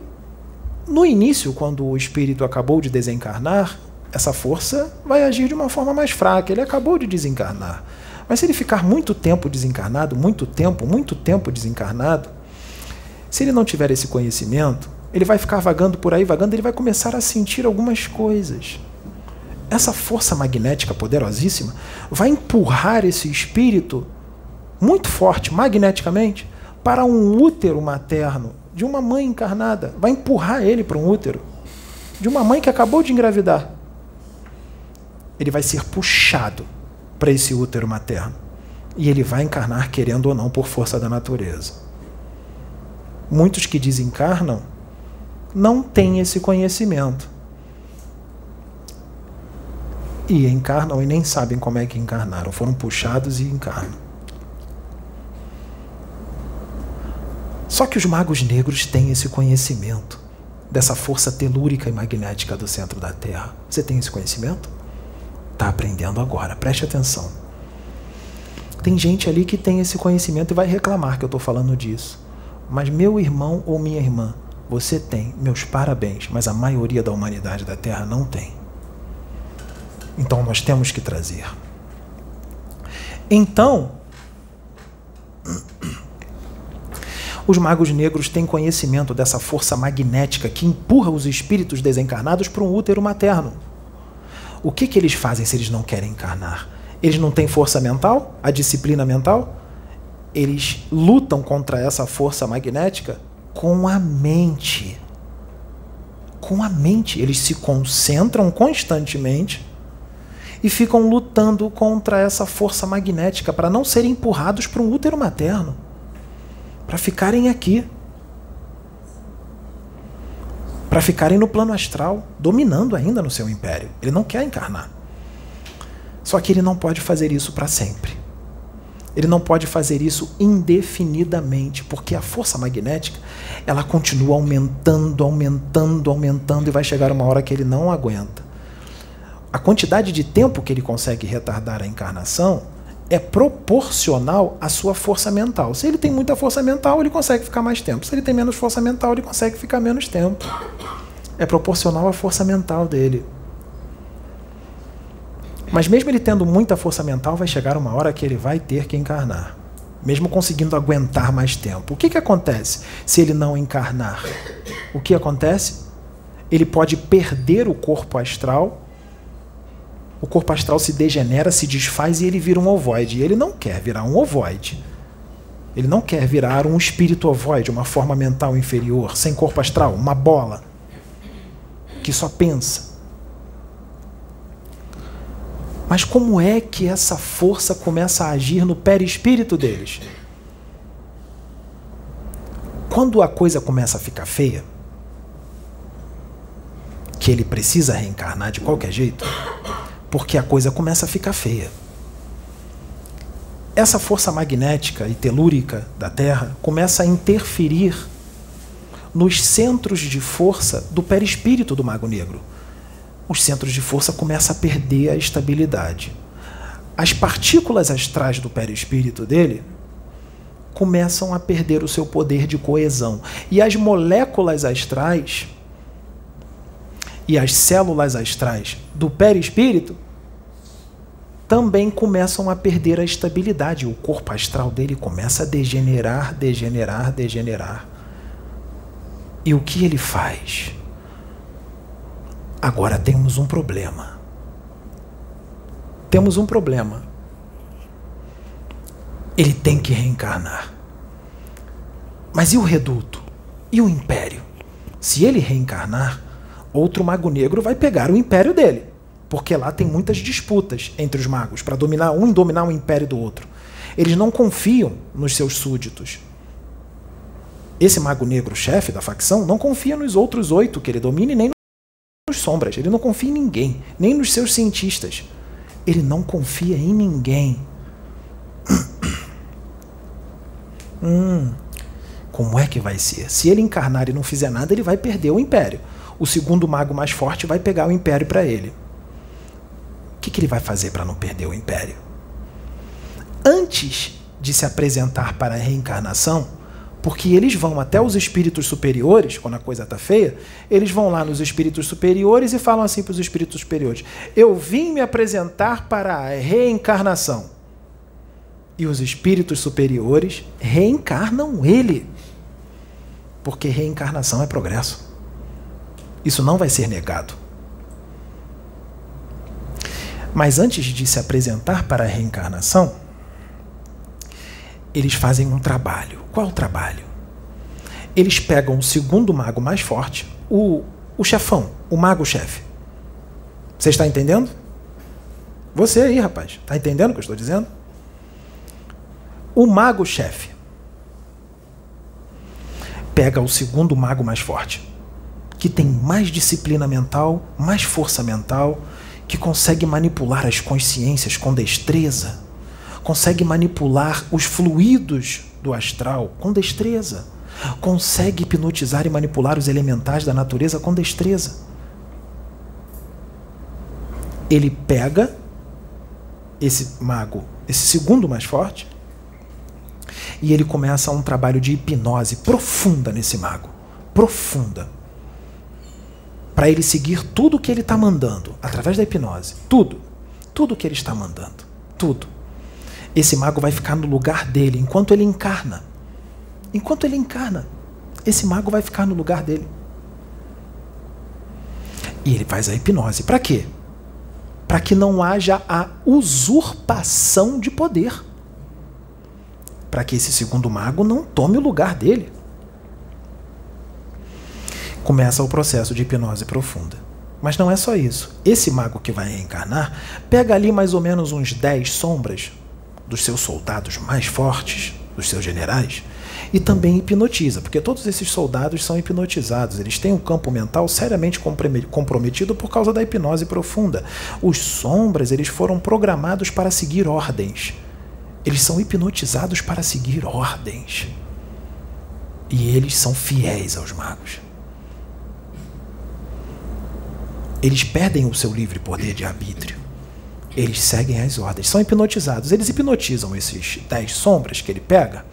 no início, quando o espírito acabou de desencarnar, essa força vai agir de uma forma mais fraca. Ele acabou de desencarnar. Mas se ele ficar muito tempo desencarnado, muito tempo, muito tempo desencarnado, se ele não tiver esse conhecimento, ele vai ficar vagando por aí, vagando, ele vai começar a sentir algumas coisas. Essa força magnética poderosíssima vai empurrar esse espírito muito forte, magneticamente, para um útero materno de uma mãe encarnada, vai empurrar ele para um útero de uma mãe que acabou de engravidar. Ele vai ser puxado para esse útero materno e ele vai encarnar querendo ou não por força da natureza. Muitos que desencarnam não têm esse conhecimento. E encarnam e nem sabem como é que encarnaram, foram puxados e encarnam. Só que os magos negros têm esse conhecimento dessa força telúrica e magnética do centro da Terra. Você tem esse conhecimento? Está aprendendo agora, preste atenção. Tem gente ali que tem esse conhecimento e vai reclamar que eu estou falando disso. Mas meu irmão ou minha irmã, você tem, meus parabéns, mas a maioria da humanidade da Terra não tem. Então nós temos que trazer. Então, os magos negros têm conhecimento dessa força magnética que empurra os espíritos desencarnados para um útero materno. O que, que eles fazem se eles não querem encarnar? Eles não têm força mental, a disciplina mental? Eles lutam contra essa força magnética com a mente. Com a mente. Eles se concentram constantemente e ficam lutando contra essa força magnética para não serem empurrados para um útero materno, para ficarem aqui, para ficarem no plano astral, dominando ainda no seu império. Ele não quer encarnar. Só que ele não pode fazer isso para sempre. Ele não pode fazer isso indefinidamente, porque a força magnética, ela continua aumentando, aumentando, aumentando e vai chegar uma hora que ele não aguenta a quantidade de tempo que ele consegue retardar a encarnação é proporcional à sua força mental. Se ele tem muita força mental, ele consegue ficar mais tempo. Se ele tem menos força mental, ele consegue ficar menos tempo. É proporcional à força mental dele. Mas mesmo ele tendo muita força mental, vai chegar uma hora que ele vai ter que encarnar. Mesmo conseguindo aguentar mais tempo. O que, que acontece se ele não encarnar? O que acontece? Ele pode perder o corpo astral o corpo astral se degenera, se desfaz e ele vira um ovoide. E ele não quer virar um ovoide. Ele não quer virar um espírito ovoide, uma forma mental inferior, sem corpo astral, uma bola que só pensa. Mas como é que essa força começa a agir no perispírito deles? Quando a coisa começa a ficar feia, que ele precisa reencarnar de qualquer jeito, porque a coisa começa a ficar feia. Essa força magnética e telúrica da Terra começa a interferir nos centros de força do perispírito do Mago Negro. Os centros de força começam a perder a estabilidade. As partículas astrais do perispírito dele começam a perder o seu poder de coesão. E as moléculas astrais e as células astrais do perispírito também começam a perder a estabilidade. O corpo astral dele começa a degenerar, degenerar, degenerar. E o que ele faz? Agora temos um problema. Temos um problema. Ele tem que reencarnar. Mas e o reduto? E o império? Se ele reencarnar, outro mago negro vai pegar o império dele. Porque lá tem muitas disputas entre os magos para dominar um dominar o império do outro. Eles não confiam nos seus súditos. Esse mago negro, chefe da facção, não confia nos outros oito que ele domina e nem nos sombras. Ele não confia em ninguém, nem nos seus cientistas. Ele não confia em ninguém. Hum, como é que vai ser? Se ele encarnar e não fizer nada, ele vai perder o império o segundo mago mais forte vai pegar o império para ele. O que, que ele vai fazer para não perder o império? Antes de se apresentar para a reencarnação, porque eles vão até os espíritos superiores, quando a coisa está feia, eles vão lá nos espíritos superiores e falam assim para os espíritos superiores: Eu vim me apresentar para a reencarnação. E os espíritos superiores reencarnam ele. Porque reencarnação é progresso. Isso não vai ser negado. Mas antes de se apresentar para a reencarnação, eles fazem um trabalho. Qual o trabalho? Eles pegam o segundo mago mais forte, o, o chefão, o mago-chefe. Você está entendendo? Você aí, rapaz, está entendendo o que eu estou dizendo? O mago-chefe pega o segundo mago mais forte, que tem mais disciplina mental, mais força mental, que consegue manipular as consciências com destreza, consegue manipular os fluidos do astral com destreza, consegue hipnotizar e manipular os elementais da natureza com destreza. Ele pega esse mago, esse segundo mais forte, e ele começa um trabalho de hipnose profunda nesse mago. Profunda para ele seguir tudo o que ele está mandando, através da hipnose. Tudo. Tudo que ele está mandando. Tudo. esse mago vai ficar no lugar dele enquanto ele encarna. Enquanto ele encarna, esse mago vai ficar no lugar dele. E ele faz a hipnose. Para quê? Para que não haja a usurpação de poder. Para que esse segundo mago não tome o lugar dele. Começa o processo de hipnose profunda. Mas não é só isso. Esse mago que vai reencarnar pega ali mais ou menos uns 10 sombras dos seus soldados mais fortes, dos seus generais, e também hipnotiza, porque todos esses soldados são hipnotizados, eles têm um campo mental seriamente comprometido por causa da hipnose profunda. Os sombras, eles foram programados para seguir ordens. Eles são hipnotizados para seguir ordens. E eles são fiéis aos magos. Eles perdem o seu livre poder de arbítrio. Eles seguem as ordens, são hipnotizados. Eles hipnotizam esses dez sombras que ele pega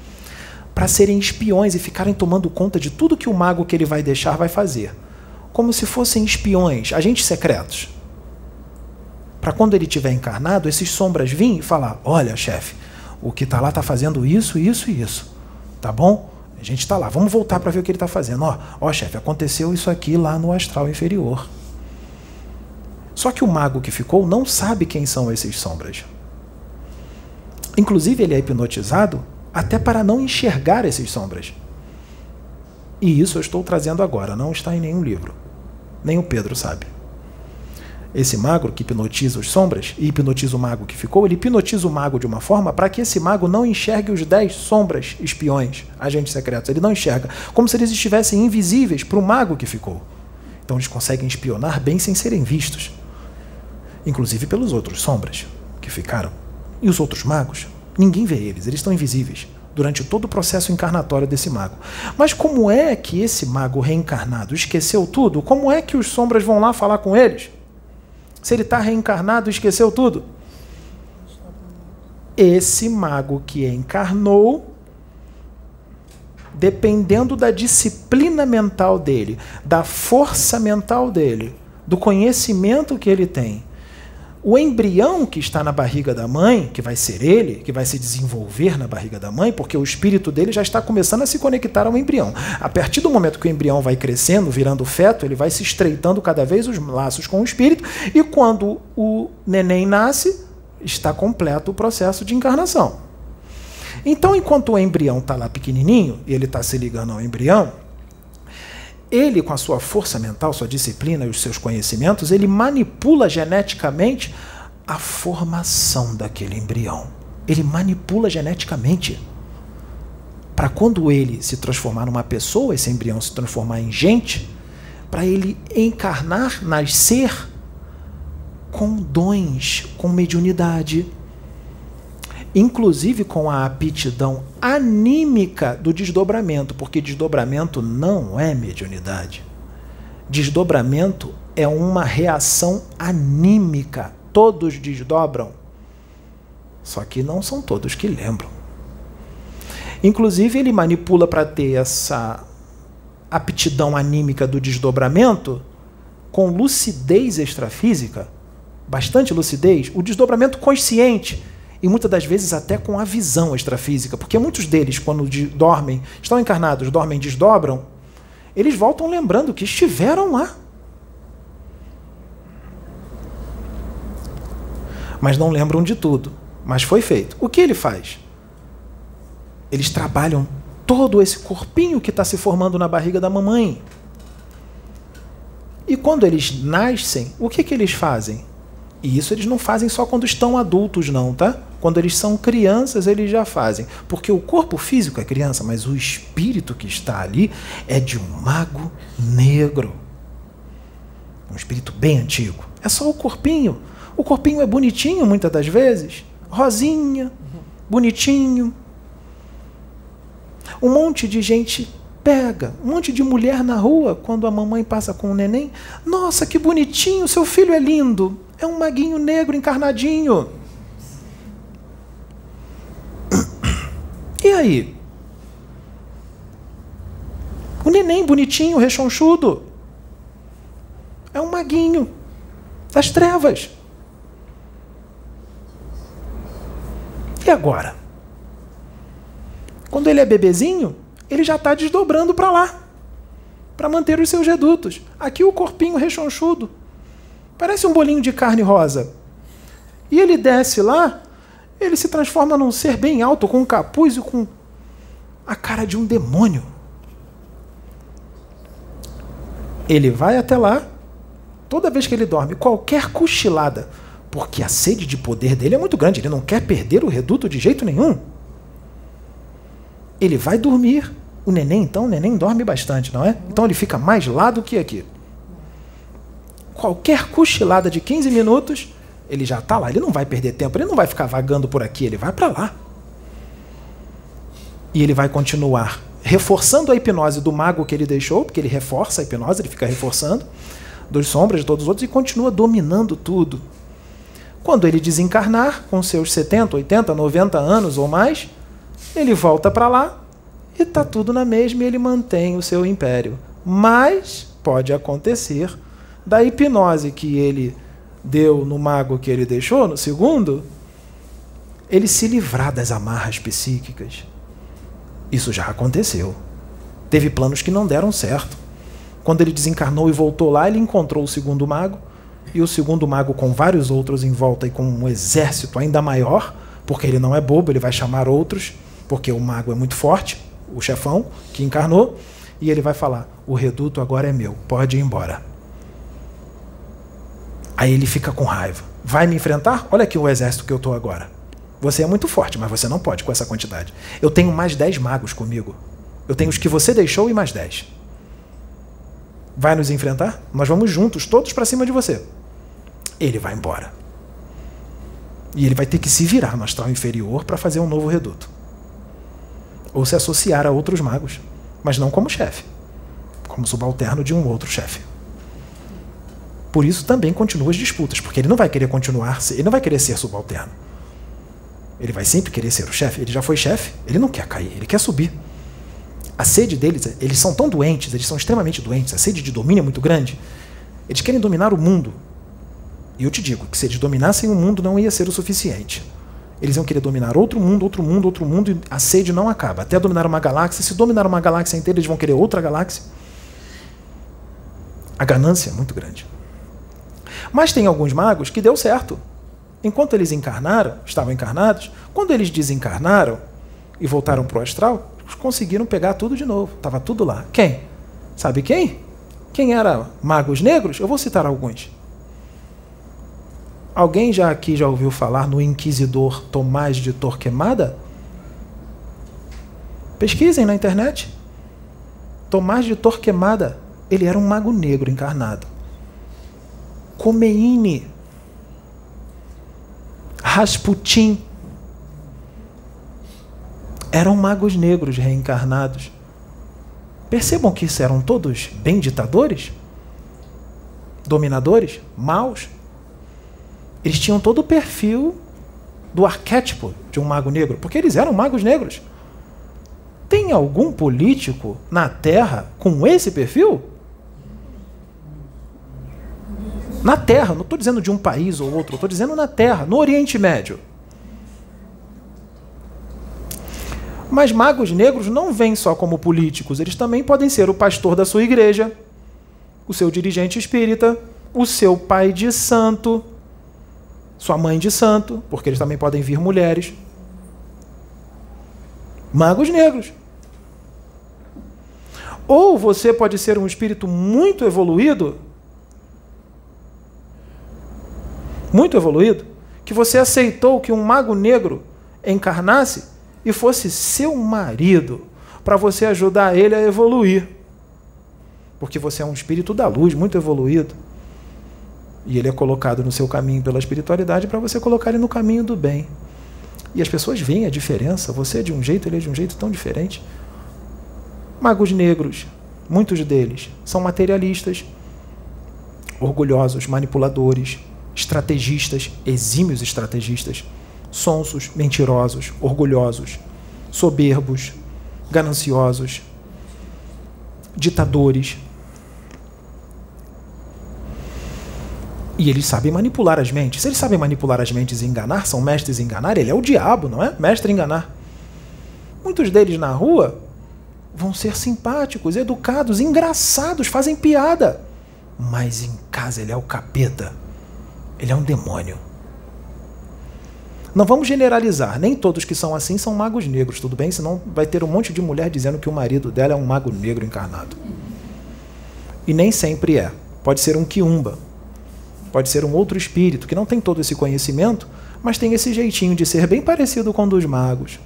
para serem espiões e ficarem tomando conta de tudo que o mago que ele vai deixar vai fazer. Como se fossem espiões, agentes secretos. Para quando ele tiver encarnado, esses sombras virem e falar: Olha, chefe, o que está lá está fazendo isso, isso e isso. Tá bom? A gente está lá, vamos voltar para ver o que ele está fazendo. Ó, ó, chefe, aconteceu isso aqui lá no astral inferior. Só que o mago que ficou não sabe quem são esses sombras. Inclusive, ele é hipnotizado até para não enxergar esses sombras. E isso eu estou trazendo agora, não está em nenhum livro. Nem o Pedro sabe. Esse mago que hipnotiza os sombras e hipnotiza o mago que ficou, ele hipnotiza o mago de uma forma para que esse mago não enxergue os dez sombras espiões, agentes secretos. Ele não enxerga, como se eles estivessem invisíveis para o mago que ficou. Então eles conseguem espionar bem sem serem vistos inclusive pelos outros sombras que ficaram. E os outros magos? Ninguém vê eles, eles estão invisíveis durante todo o processo encarnatório desse mago. Mas como é que esse mago reencarnado esqueceu tudo? Como é que os sombras vão lá falar com eles? Se ele está reencarnado esqueceu tudo? Esse mago que encarnou, dependendo da disciplina mental dele, da força mental dele, do conhecimento que ele tem, o embrião que está na barriga da mãe, que vai ser ele, que vai se desenvolver na barriga da mãe, porque o espírito dele já está começando a se conectar ao embrião. A partir do momento que o embrião vai crescendo, virando feto, ele vai se estreitando cada vez os laços com o espírito, e quando o neném nasce, está completo o processo de encarnação. Então, enquanto o embrião está lá pequenininho, e ele está se ligando ao embrião, ele, com a sua força mental, sua disciplina e os seus conhecimentos, ele manipula geneticamente a formação daquele embrião. Ele manipula geneticamente. Para quando ele se transformar numa pessoa, esse embrião se transformar em gente, para ele encarnar, nascer com dons, com mediunidade, inclusive com a aptidão anímica do desdobramento, porque desdobramento não é mediunidade. Desdobramento é uma reação anímica. Todos desdobram. Só que não são todos que lembram. Inclusive, ele manipula para ter essa aptidão anímica do desdobramento com lucidez extrafísica, bastante lucidez, o desdobramento consciente e muitas das vezes até com a visão extrafísica, porque muitos deles, quando dormem, estão encarnados, dormem, desdobram, eles voltam lembrando que estiveram lá. Mas não lembram de tudo. Mas foi feito. O que ele faz? Eles trabalham todo esse corpinho que está se formando na barriga da mamãe. E quando eles nascem, o que, que eles fazem? E isso eles não fazem só quando estão adultos, não, tá? Quando eles são crianças, eles já fazem. Porque o corpo físico é criança, mas o espírito que está ali é de um mago negro. Um espírito bem antigo. É só o corpinho. O corpinho é bonitinho muitas das vezes. Rosinha, bonitinho. Um monte de gente pega, um monte de mulher na rua quando a mamãe passa com o neném. Nossa, que bonitinho, seu filho é lindo. É um maguinho negro encarnadinho. E aí? O neném bonitinho, rechonchudo. É um maguinho das trevas. E agora? Quando ele é bebezinho, ele já está desdobrando para lá, para manter os seus redutos. Aqui o corpinho rechonchudo, parece um bolinho de carne rosa. E ele desce lá, ele se transforma num ser bem alto, com um capuz e com a cara de um demônio. Ele vai até lá, toda vez que ele dorme, qualquer cochilada, porque a sede de poder dele é muito grande, ele não quer perder o reduto de jeito nenhum. Ele vai dormir. O neném, então, o neném dorme bastante, não é? Então ele fica mais lá do que aqui. Qualquer cochilada de 15 minutos, ele já está lá. Ele não vai perder tempo, ele não vai ficar vagando por aqui, ele vai para lá. E ele vai continuar reforçando a hipnose do mago que ele deixou, porque ele reforça a hipnose, ele fica reforçando, dos sombras de todos os outros, e continua dominando tudo. Quando ele desencarnar, com seus 70, 80, 90 anos ou mais, ele volta para lá e está tudo na mesma e ele mantém o seu império. Mas pode acontecer da hipnose que ele deu no mago que ele deixou, no segundo, ele se livrar das amarras psíquicas. Isso já aconteceu. Teve planos que não deram certo. Quando ele desencarnou e voltou lá, ele encontrou o segundo mago, e o segundo mago, com vários outros em volta e com um exército ainda maior, porque ele não é bobo, ele vai chamar outros, porque o mago é muito forte, o chefão que encarnou, e ele vai falar: O reduto agora é meu, pode ir embora. Aí ele fica com raiva. Vai me enfrentar? Olha aqui o exército que eu estou agora. Você é muito forte, mas você não pode com essa quantidade. Eu tenho mais 10 magos comigo. Eu tenho os que você deixou e mais 10. Vai nos enfrentar? Nós vamos juntos, todos para cima de você. Ele vai embora. E ele vai ter que se virar no astral inferior para fazer um novo reduto. Ou se associar a outros magos, mas não como chefe, como subalterno de um outro chefe. Por isso também continuam as disputas, porque ele não vai querer continuar, ele não vai querer ser subalterno. Ele vai sempre querer ser o chefe. Ele já foi chefe, ele não quer cair, ele quer subir. A sede deles, eles são tão doentes, eles são extremamente doentes, a sede de domínio é muito grande. Eles querem dominar o mundo. E eu te digo que se eles dominassem o mundo não ia ser o suficiente. Eles iam querer dominar outro mundo, outro mundo, outro mundo, e a sede não acaba. Até dominar uma galáxia, se dominar uma galáxia inteira, eles vão querer outra galáxia. A ganância é muito grande. Mas tem alguns magos que deu certo. Enquanto eles encarnaram, estavam encarnados, quando eles desencarnaram e voltaram para o astral, conseguiram pegar tudo de novo. Estava tudo lá. Quem? Sabe quem? Quem era magos negros? Eu vou citar alguns. Alguém já aqui já ouviu falar no inquisidor Tomás de Torquemada? Pesquisem na internet. Tomás de Torquemada, ele era um mago negro encarnado. Khomeini, Rasputin, eram magos negros reencarnados. Percebam que isso eram todos bem ditadores, dominadores, maus. Eles tinham todo o perfil do arquétipo de um mago negro, porque eles eram magos negros. Tem algum político na Terra com esse perfil? Na Terra, não estou dizendo de um país ou outro, estou dizendo na Terra, no Oriente Médio. Mas magos negros não vêm só como políticos, eles também podem ser o pastor da sua igreja, o seu dirigente espírita, o seu pai de santo, sua mãe de santo, porque eles também podem vir mulheres. Magos negros. Ou você pode ser um espírito muito evoluído muito evoluído, que você aceitou que um mago negro encarnasse e fosse seu marido, para você ajudar ele a evoluir. Porque você é um espírito da luz, muito evoluído. E ele é colocado no seu caminho pela espiritualidade para você colocar ele no caminho do bem. E as pessoas veem a diferença. Você é de um jeito, ele é de um jeito tão diferente. Magos negros, muitos deles, são materialistas, orgulhosos, manipuladores, estrategistas, exímios estrategistas, sonsos, mentirosos, orgulhosos, soberbos, gananciosos, ditadores. E eles sabem manipular as mentes. Se eles sabem manipular as mentes e enganar, são mestres em enganar, ele é o diabo, não é? Mestre em enganar. Muitos deles na rua vão ser simpáticos, educados, engraçados, fazem piada. Mas em casa ele é o capeta. Ele é um demônio. Não vamos generalizar, nem todos que são assim são magos negros, tudo bem? Senão vai ter um monte de mulher dizendo que o marido dela é um mago negro encarnado. E nem sempre é. Pode ser um quiumba, pode ser um outro espírito que não tem todo esse conhecimento, mas tem esse jeitinho de ser bem parecido com o dos magos.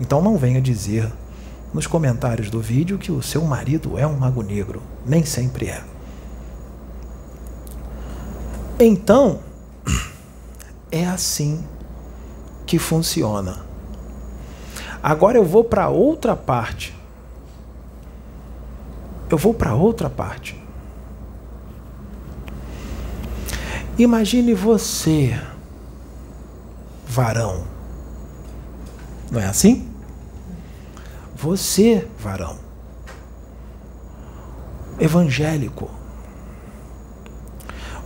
Então não venha dizer nos comentários do vídeo que o seu marido é um mago negro. Nem sempre é. Então, é assim que funciona. Agora eu vou para outra parte. Eu vou para outra parte. Imagine você, varão. Não é assim? Você, varão, evangélico.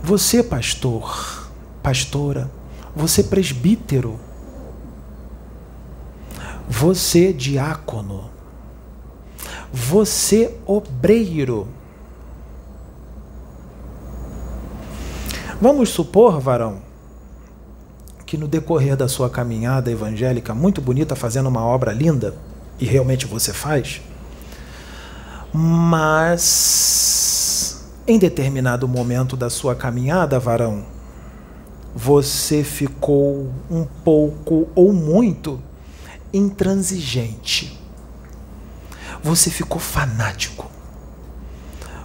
Você, pastor, pastora. Você, presbítero. Você, diácono. Você, obreiro. Vamos supor, varão, que no decorrer da sua caminhada evangélica muito bonita, fazendo uma obra linda, e realmente você faz, mas em determinado momento da sua caminhada, varão, você ficou um pouco ou muito intransigente. Você ficou fanático.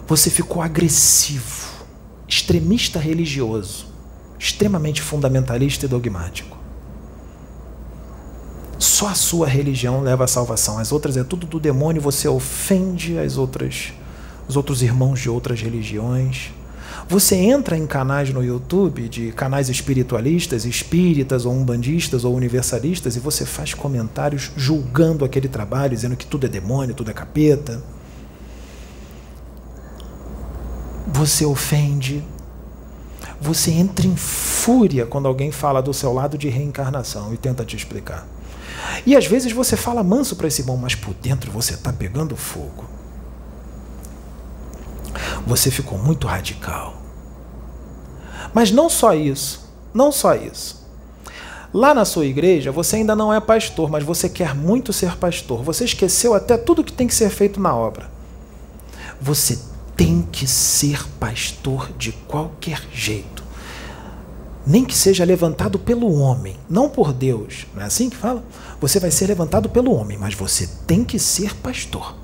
Você ficou agressivo extremista religioso, extremamente fundamentalista e dogmático. Só a sua religião leva à salvação. As outras é tudo do demônio, você ofende as outras, os outros irmãos de outras religiões. Você entra em canais no YouTube de canais espiritualistas, espíritas ou umbandistas ou universalistas e você faz comentários julgando aquele trabalho, dizendo que tudo é demônio, tudo é capeta. você ofende, você entra em fúria quando alguém fala do seu lado de reencarnação e tenta te explicar. E às vezes você fala manso para esse irmão, mas por dentro você está pegando fogo. Você ficou muito radical. Mas não só isso, não só isso. Lá na sua igreja, você ainda não é pastor, mas você quer muito ser pastor. Você esqueceu até tudo que tem que ser feito na obra. Você tem que ser pastor de qualquer jeito. Nem que seja levantado pelo homem, não por Deus. Não é assim que fala? Você vai ser levantado pelo homem, mas você tem que ser pastor.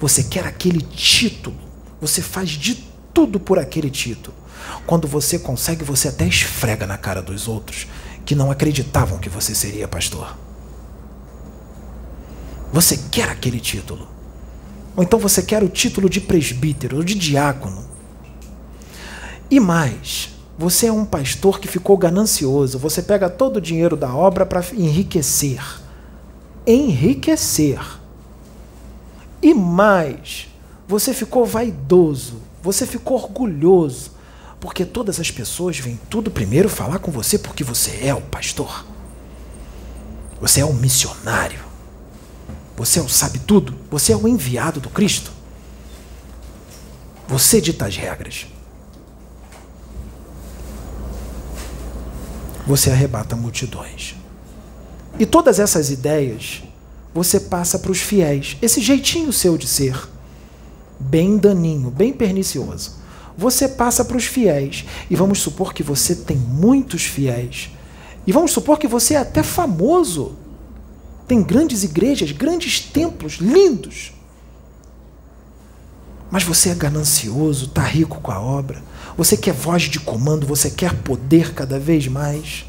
Você quer aquele título, você faz de tudo por aquele título. Quando você consegue, você até esfrega na cara dos outros que não acreditavam que você seria pastor. Você quer aquele título. Ou então você quer o título de presbítero ou de diácono. E mais, você é um pastor que ficou ganancioso, você pega todo o dinheiro da obra para enriquecer. Enriquecer. E mais, você ficou vaidoso, você ficou orgulhoso, porque todas as pessoas vêm tudo primeiro falar com você porque você é o pastor. Você é o missionário. Você é o sabe tudo. Você é o enviado do Cristo. Você dita as regras. Você arrebata multidões. E todas essas ideias você passa para os fiéis. Esse jeitinho seu de ser, bem daninho, bem pernicioso. Você passa para os fiéis. E vamos supor que você tem muitos fiéis. E vamos supor que você é até famoso tem grandes igrejas, grandes templos lindos. Mas você é ganancioso, está rico com a obra. Você quer voz de comando, você quer poder cada vez mais.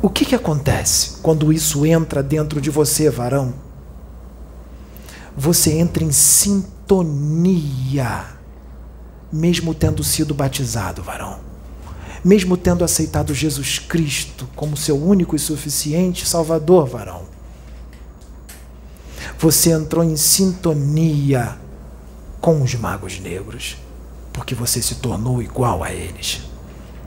O que, que acontece quando isso entra dentro de você, varão? Você entra em sintonia, mesmo tendo sido batizado, varão mesmo tendo aceitado Jesus Cristo como seu único e suficiente Salvador, varão. Você entrou em sintonia com os magos negros, porque você se tornou igual a eles.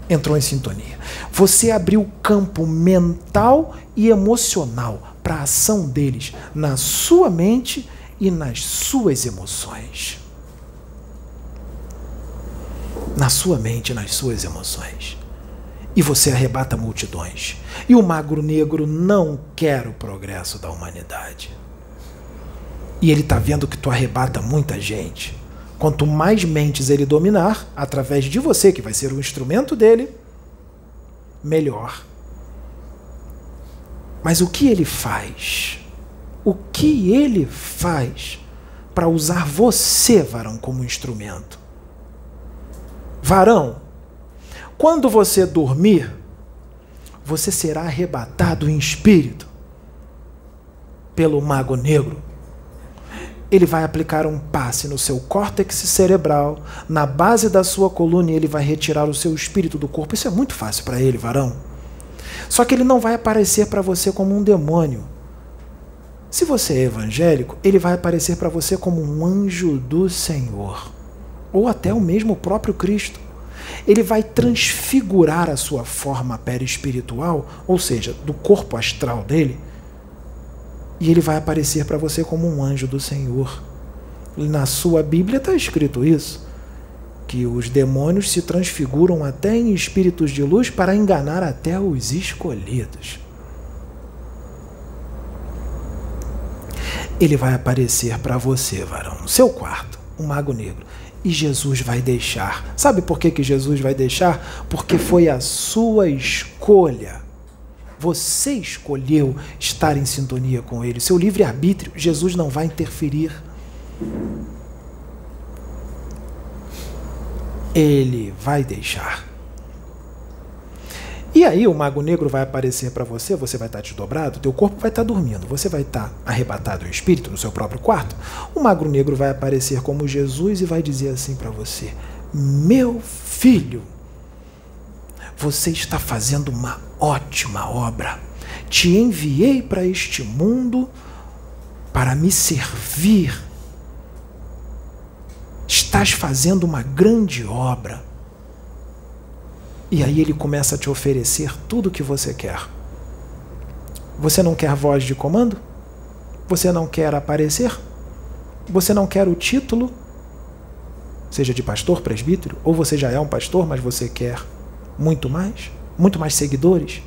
Entrou em sintonia. Você abriu campo mental e emocional para a ação deles na sua mente e nas suas emoções. Na sua mente nas suas emoções. E você arrebata multidões. E o magro negro não quer o progresso da humanidade. E ele está vendo que tu arrebata muita gente. Quanto mais mentes ele dominar, através de você, que vai ser o instrumento dele, melhor. Mas o que ele faz? O que ele faz para usar você, varão, como instrumento? Varão, quando você dormir, você será arrebatado em espírito pelo mago negro ele vai aplicar um passe no seu córtex cerebral, na base da sua coluna, e ele vai retirar o seu espírito do corpo. Isso é muito fácil para ele, varão. Só que ele não vai aparecer para você como um demônio. Se você é evangélico, ele vai aparecer para você como um anjo do Senhor, ou até o mesmo próprio Cristo. Ele vai transfigurar a sua forma perispiritual, ou seja, do corpo astral dele, e ele vai aparecer para você como um anjo do Senhor. Na sua Bíblia está escrito isso, que os demônios se transfiguram até em espíritos de luz para enganar até os escolhidos. Ele vai aparecer para você, varão, no seu quarto, um mago negro. E Jesus vai deixar. Sabe por que, que Jesus vai deixar? Porque foi a sua escolha você escolheu estar em sintonia com Ele. Seu livre-arbítrio, Jesus não vai interferir. Ele vai deixar. E aí o mago negro vai aparecer para você, você vai estar desdobrado, teu corpo vai estar dormindo, você vai estar arrebatado em espírito no seu próprio quarto. O mago negro vai aparecer como Jesus e vai dizer assim para você: "Meu filho, você está fazendo uma ótima obra. Te enviei para este mundo para me servir. Estás fazendo uma grande obra. E aí ele começa a te oferecer tudo o que você quer. Você não quer voz de comando? Você não quer aparecer? Você não quer o título? Seja de pastor, presbítero, ou você já é um pastor, mas você quer muito mais, muito mais seguidores,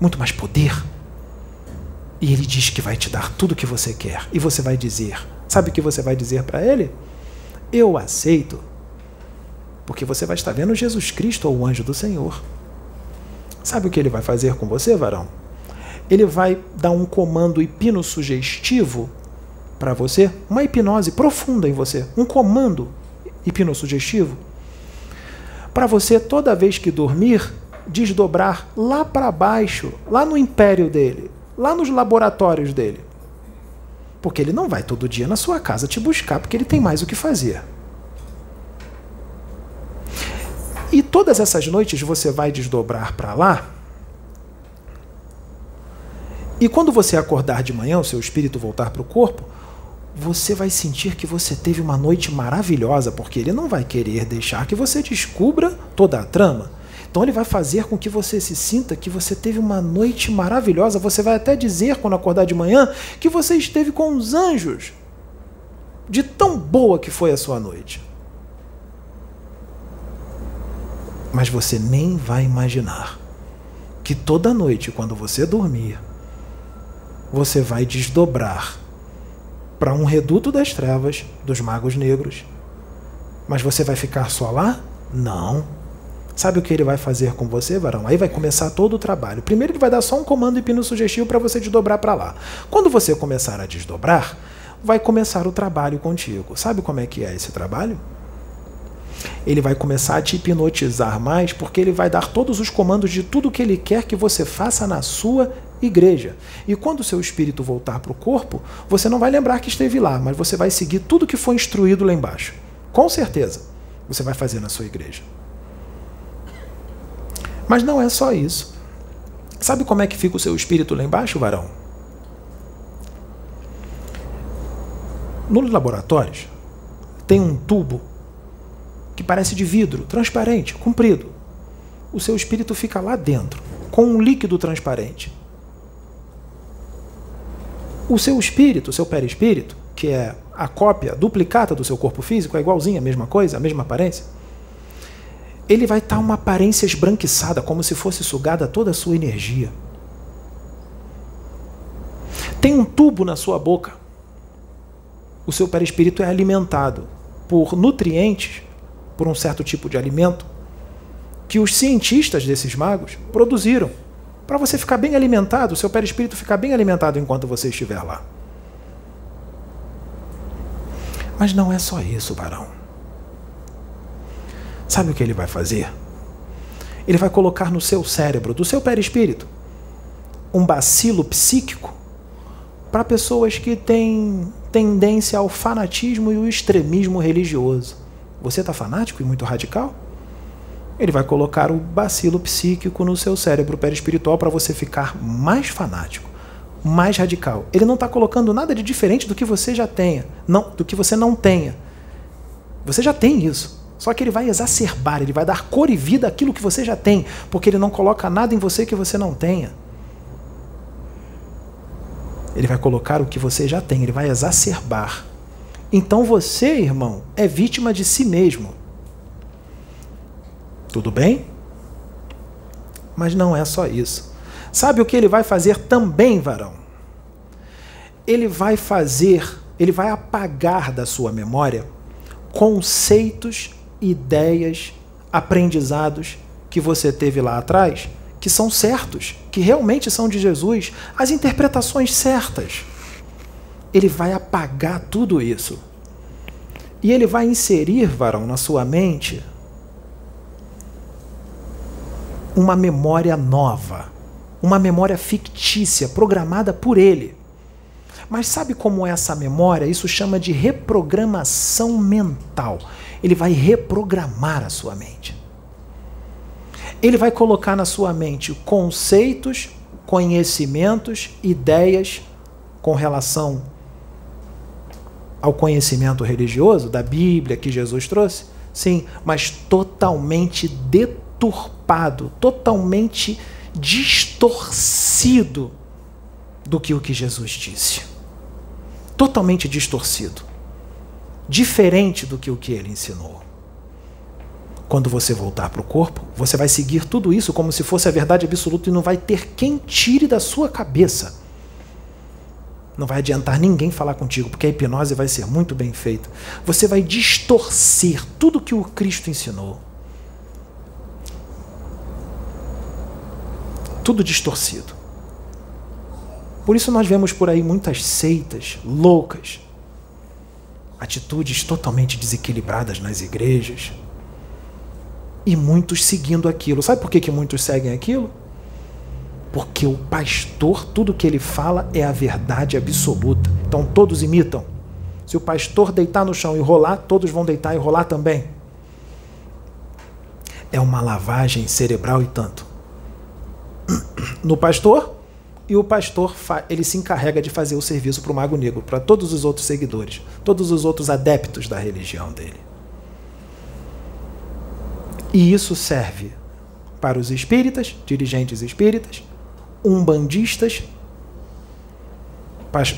muito mais poder. E ele diz que vai te dar tudo o que você quer. E você vai dizer: sabe o que você vai dizer para ele? Eu aceito. Porque você vai estar vendo Jesus Cristo ou o anjo do Senhor. Sabe o que ele vai fazer com você, varão? Ele vai dar um comando hipnossugestivo para você, uma hipnose profunda em você, um comando hipnossugestivo para você, toda vez que dormir, desdobrar lá para baixo, lá no império dele, lá nos laboratórios dele. Porque ele não vai todo dia na sua casa te buscar, porque ele tem mais o que fazer. E todas essas noites você vai desdobrar para lá. E quando você acordar de manhã, o seu espírito voltar para o corpo, você vai sentir que você teve uma noite maravilhosa, porque ele não vai querer deixar que você descubra toda a trama. Então ele vai fazer com que você se sinta que você teve uma noite maravilhosa. Você vai até dizer, quando acordar de manhã, que você esteve com os anjos. De tão boa que foi a sua noite. Mas você nem vai imaginar que toda noite, quando você dormir, você vai desdobrar para um reduto das trevas dos magos negros. Mas você vai ficar só lá? Não. Sabe o que ele vai fazer com você, varão? Aí vai começar todo o trabalho. Primeiro ele vai dar só um comando hipnossugestivo para você desdobrar para lá. Quando você começar a desdobrar, vai começar o trabalho contigo. Sabe como é que é esse trabalho? Ele vai começar a te hipnotizar mais, porque ele vai dar todos os comandos de tudo que ele quer que você faça na sua igreja. E quando o seu espírito voltar para o corpo, você não vai lembrar que esteve lá, mas você vai seguir tudo que foi instruído lá embaixo. Com certeza, você vai fazer na sua igreja. Mas não é só isso. Sabe como é que fica o seu espírito lá embaixo, varão? Nos laboratórios, tem um tubo que parece de vidro, transparente, comprido. O seu espírito fica lá dentro, com um líquido transparente. O seu espírito, o seu perispírito, que é a cópia duplicata do seu corpo físico, é igualzinho, a mesma coisa, a mesma aparência, ele vai estar uma aparência esbranquiçada, como se fosse sugada toda a sua energia. Tem um tubo na sua boca. O seu perispírito é alimentado por nutrientes, por um certo tipo de alimento, que os cientistas desses magos produziram para você ficar bem alimentado, o seu perispírito ficar bem alimentado enquanto você estiver lá. Mas não é só isso, varão. Sabe o que ele vai fazer? Ele vai colocar no seu cérebro, do seu perispírito, um bacilo psíquico para pessoas que têm tendência ao fanatismo e o extremismo religioso. Você está fanático e muito radical? Ele vai colocar o bacilo psíquico no seu cérebro perispiritual para você ficar mais fanático, mais radical. Ele não está colocando nada de diferente do que você já tenha, não, do que você não tenha. Você já tem isso. Só que ele vai exacerbar, ele vai dar cor e vida àquilo que você já tem, porque ele não coloca nada em você que você não tenha. Ele vai colocar o que você já tem, ele vai exacerbar. Então você, irmão, é vítima de si mesmo. Tudo bem? Mas não é só isso. Sabe o que ele vai fazer também, varão? Ele vai fazer, ele vai apagar da sua memória conceitos ideias, aprendizados que você teve lá atrás, que são certos, que realmente são de Jesus, as interpretações certas. Ele vai apagar tudo isso. E ele vai inserir, varão, na sua mente uma memória nova, uma memória fictícia, programada por ele. Mas sabe como é essa memória? Isso chama de reprogramação mental ele vai reprogramar a sua mente. Ele vai colocar na sua mente conceitos, conhecimentos, ideias com relação ao conhecimento religioso da Bíblia que Jesus trouxe? Sim, mas totalmente deturpado, totalmente distorcido do que o que Jesus disse. Totalmente distorcido diferente do que o que ele ensinou. Quando você voltar para o corpo, você vai seguir tudo isso como se fosse a verdade absoluta e não vai ter quem tire da sua cabeça. Não vai adiantar ninguém falar contigo, porque a hipnose vai ser muito bem feita. Você vai distorcer tudo que o Cristo ensinou. Tudo distorcido. Por isso nós vemos por aí muitas seitas loucas, atitudes totalmente desequilibradas nas igrejas. E muitos seguindo aquilo. Sabe por que, que muitos seguem aquilo? Porque o pastor, tudo que ele fala é a verdade absoluta. Então todos imitam. Se o pastor deitar no chão e rolar, todos vão deitar e rolar também. É uma lavagem cerebral e tanto. No pastor, e o pastor ele se encarrega de fazer o serviço para o Mago Negro, para todos os outros seguidores, todos os outros adeptos da religião dele. E isso serve para os espíritas, dirigentes espíritas, umbandistas,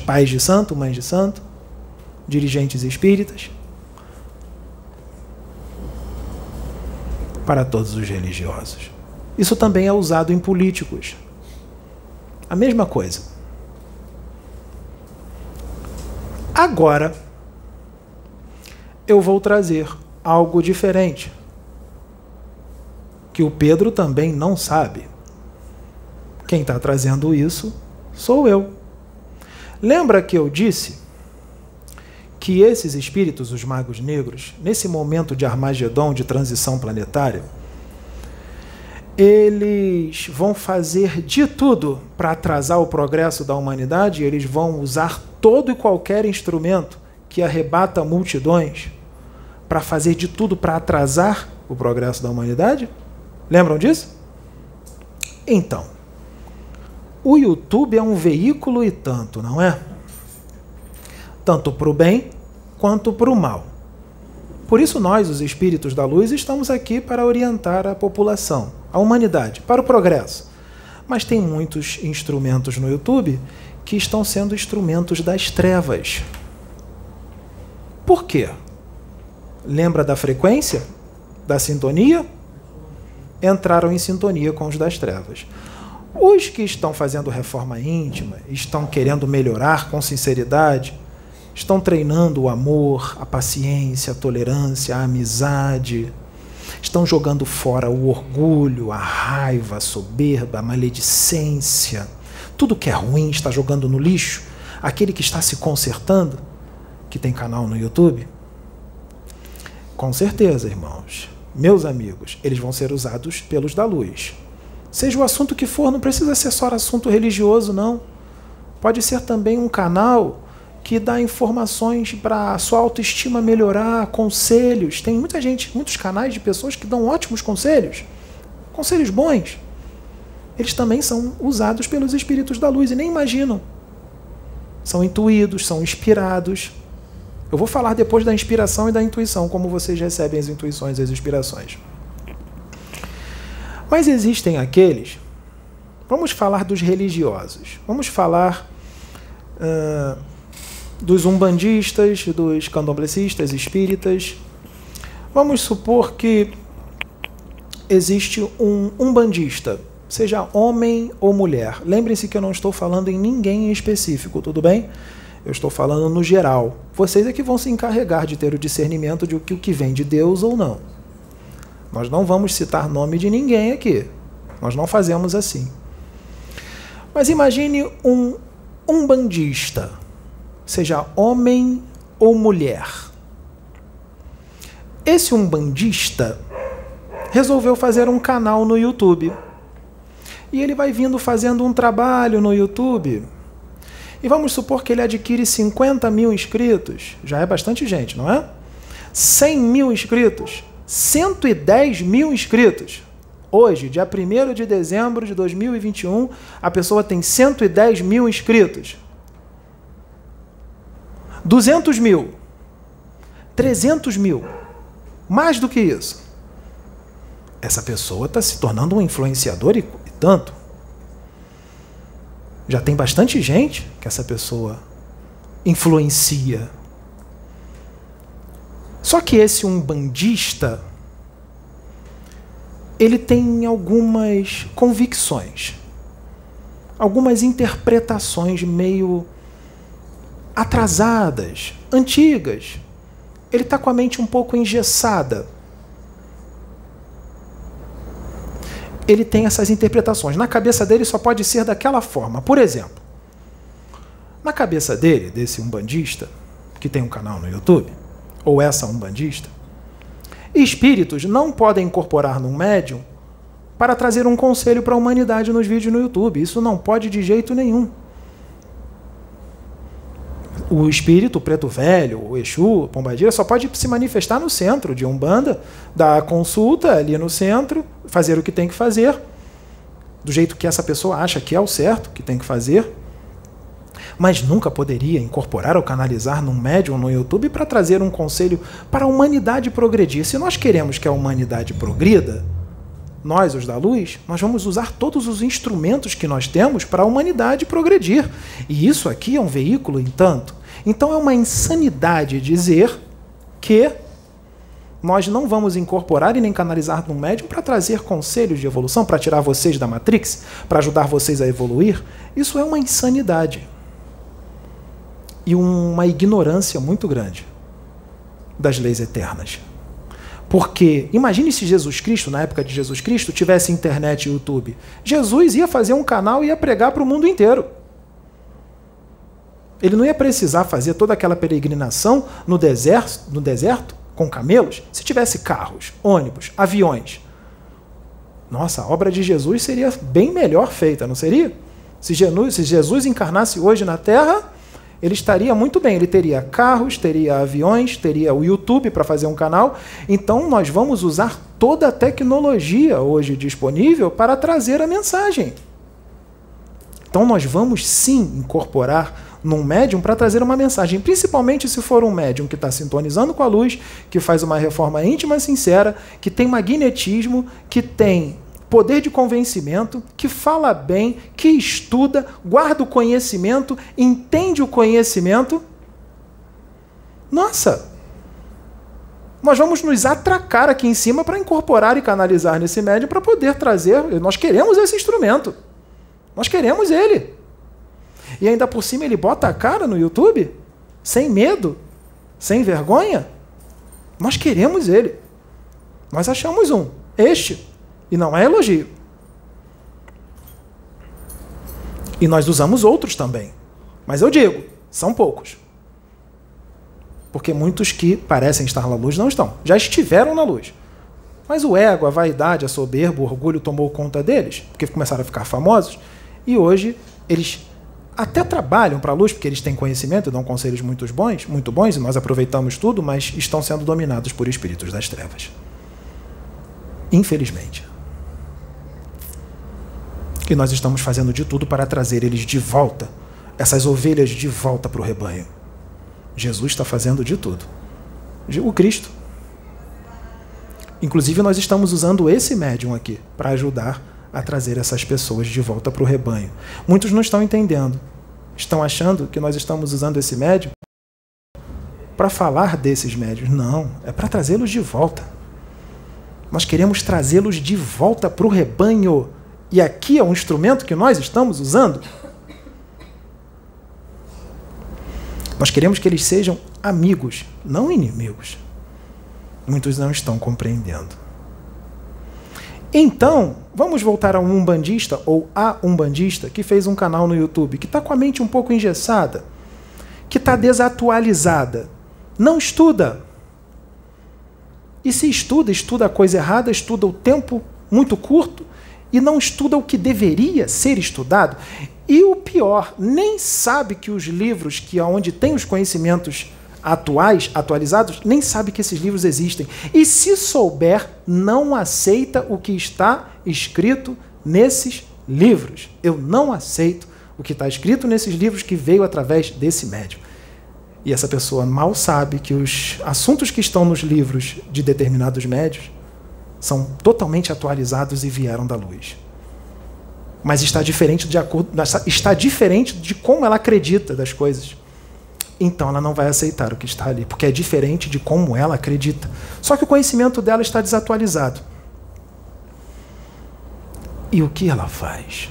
pais de santo, mães de santo, dirigentes espíritas, para todos os religiosos. Isso também é usado em políticos a mesma coisa. Agora, eu vou trazer algo diferente, que o Pedro também não sabe. Quem está trazendo isso sou eu. Lembra que eu disse que esses espíritos, os magos negros, nesse momento de Armagedon, de transição planetária, eles vão fazer de tudo para atrasar o progresso da humanidade, eles vão usar todo e qualquer instrumento que arrebata multidões para fazer de tudo para atrasar o progresso da humanidade? Lembram disso? Então, o YouTube é um veículo e tanto, não é? Tanto para o bem quanto para o mal. Por isso, nós, os espíritos da luz, estamos aqui para orientar a população, a humanidade, para o progresso. Mas tem muitos instrumentos no YouTube que estão sendo instrumentos das trevas. Por quê? Lembra da frequência? Da sintonia? Entraram em sintonia com os das trevas. Os que estão fazendo reforma íntima, estão querendo melhorar com sinceridade, estão treinando o amor, a paciência, a tolerância, a amizade, estão jogando fora o orgulho, a raiva, a soberba, a maledicência, tudo que é ruim está jogando no lixo. Aquele que está se consertando, que tem canal no YouTube, com certeza, irmãos, meus amigos, eles vão ser usados pelos da luz. Seja o assunto que for, não precisa ser só assunto religioso, não. Pode ser também um canal que dá informações para a sua autoestima melhorar, conselhos. Tem muita gente, muitos canais de pessoas que dão ótimos conselhos, conselhos bons. Eles também são usados pelos espíritos da luz e nem imaginam. São intuídos, são inspirados. Eu vou falar depois da inspiração e da intuição, como vocês recebem as intuições e as inspirações. Mas existem aqueles. Vamos falar dos religiosos. Vamos falar uh, dos umbandistas, dos candomblecistas, espíritas. Vamos supor que existe um umbandista, seja homem ou mulher. Lembrem-se que eu não estou falando em ninguém em específico, tudo bem? Eu estou falando no geral. Vocês é que vão se encarregar de ter o discernimento de o que vem de Deus ou não. Nós não vamos citar nome de ninguém aqui. Nós não fazemos assim. Mas imagine um umbandista, seja homem ou mulher. Esse umbandista resolveu fazer um canal no YouTube. E ele vai vindo fazendo um trabalho no YouTube. E vamos supor que ele adquire 50 mil inscritos. Já é bastante gente, não é? 100 mil inscritos. 110 mil inscritos. Hoje, dia 1 de dezembro de 2021, a pessoa tem 110 mil inscritos. 200 mil. 300 mil. Mais do que isso. Essa pessoa está se tornando um influenciador e, e tanto. Já tem bastante gente que essa pessoa influencia só que esse umbandista ele tem algumas convicções, algumas interpretações meio atrasadas, antigas. Ele está com a mente um pouco engessada. Ele tem essas interpretações. Na cabeça dele só pode ser daquela forma. Por exemplo, na cabeça dele, desse umbandista, que tem um canal no YouTube, ou essa umbandista, espíritos não podem incorporar num médium para trazer um conselho para a humanidade nos vídeos no YouTube. Isso não pode de jeito nenhum. O espírito, o preto velho, o Exu, a Pombagira, só pode se manifestar no centro de Umbanda, dar consulta ali no centro, fazer o que tem que fazer, do jeito que essa pessoa acha que é o certo, que tem que fazer mas nunca poderia incorporar ou canalizar num médium no YouTube para trazer um conselho para a humanidade progredir. Se nós queremos que a humanidade progrida, nós, os da luz, nós vamos usar todos os instrumentos que nós temos para a humanidade progredir. E isso aqui é um veículo, entanto. Então é uma insanidade dizer que nós não vamos incorporar e nem canalizar no médium para trazer conselhos de evolução, para tirar vocês da Matrix, para ajudar vocês a evoluir. Isso é uma insanidade e uma ignorância muito grande das leis eternas. Porque imagine se Jesus Cristo, na época de Jesus Cristo, tivesse internet e YouTube. Jesus ia fazer um canal e ia pregar para o mundo inteiro. Ele não ia precisar fazer toda aquela peregrinação no deserto, no deserto com camelos, se tivesse carros, ônibus, aviões. Nossa, a obra de Jesus seria bem melhor feita, não seria? Se Jesus, se Jesus encarnasse hoje na Terra, ele estaria muito bem. Ele teria carros, teria aviões, teria o YouTube para fazer um canal. Então, nós vamos usar toda a tecnologia hoje disponível para trazer a mensagem. Então nós vamos sim incorporar num médium para trazer uma mensagem, principalmente se for um médium que está sintonizando com a luz, que faz uma reforma íntima sincera, que tem magnetismo, que tem poder de convencimento, que fala bem, que estuda, guarda o conhecimento, entende o conhecimento. Nossa! Nós vamos nos atracar aqui em cima para incorporar e canalizar nesse médium para poder trazer. Nós queremos esse instrumento. Nós queremos ele. E ainda por cima ele bota a cara no YouTube, sem medo, sem vergonha. Nós queremos ele. Nós achamos um, este. E não é elogio. E nós usamos outros também. Mas eu digo, são poucos. Porque muitos que parecem estar na luz não estão. Já estiveram na luz. Mas o ego, a vaidade, a soberba, o orgulho tomou conta deles, porque começaram a ficar famosos, e hoje eles até trabalham para a luz, porque eles têm conhecimento e dão conselhos muito bons, muito bons, e nós aproveitamos tudo, mas estão sendo dominados por espíritos das trevas. Infelizmente. E nós estamos fazendo de tudo para trazer eles de volta, essas ovelhas de volta para o rebanho. Jesus está fazendo de tudo. O Cristo. Inclusive, nós estamos usando esse médium aqui para ajudar a trazer essas pessoas de volta para o rebanho. Muitos não estão entendendo. Estão achando que nós estamos usando esse médium para falar desses médios. Não, é para trazê-los de volta. Nós queremos trazê-los de volta para o rebanho. E aqui é um instrumento que nós estamos usando Nós queremos que eles sejam amigos, não inimigos. Muitos não estão compreendendo. Então, vamos voltar a um umbandista ou a umbandista que fez um canal no YouTube, que está com a mente um pouco engessada, que está desatualizada. Não estuda. E se estuda, estuda a coisa errada, estuda o tempo muito curto e não estuda o que deveria ser estudado. E o pior, nem sabe que os livros que onde tem os conhecimentos atuais, atualizados, nem sabe que esses livros existem. E se souber, não aceita o que está escrito nesses livros. Eu não aceito o que está escrito nesses livros que veio através desse médium. E essa pessoa mal sabe que os assuntos que estão nos livros de determinados médios são totalmente atualizados e vieram da luz mas está diferente de acordo, está diferente de como ela acredita das coisas. Então ela não vai aceitar o que está ali, porque é diferente de como ela acredita. Só que o conhecimento dela está desatualizado. E o que ela faz?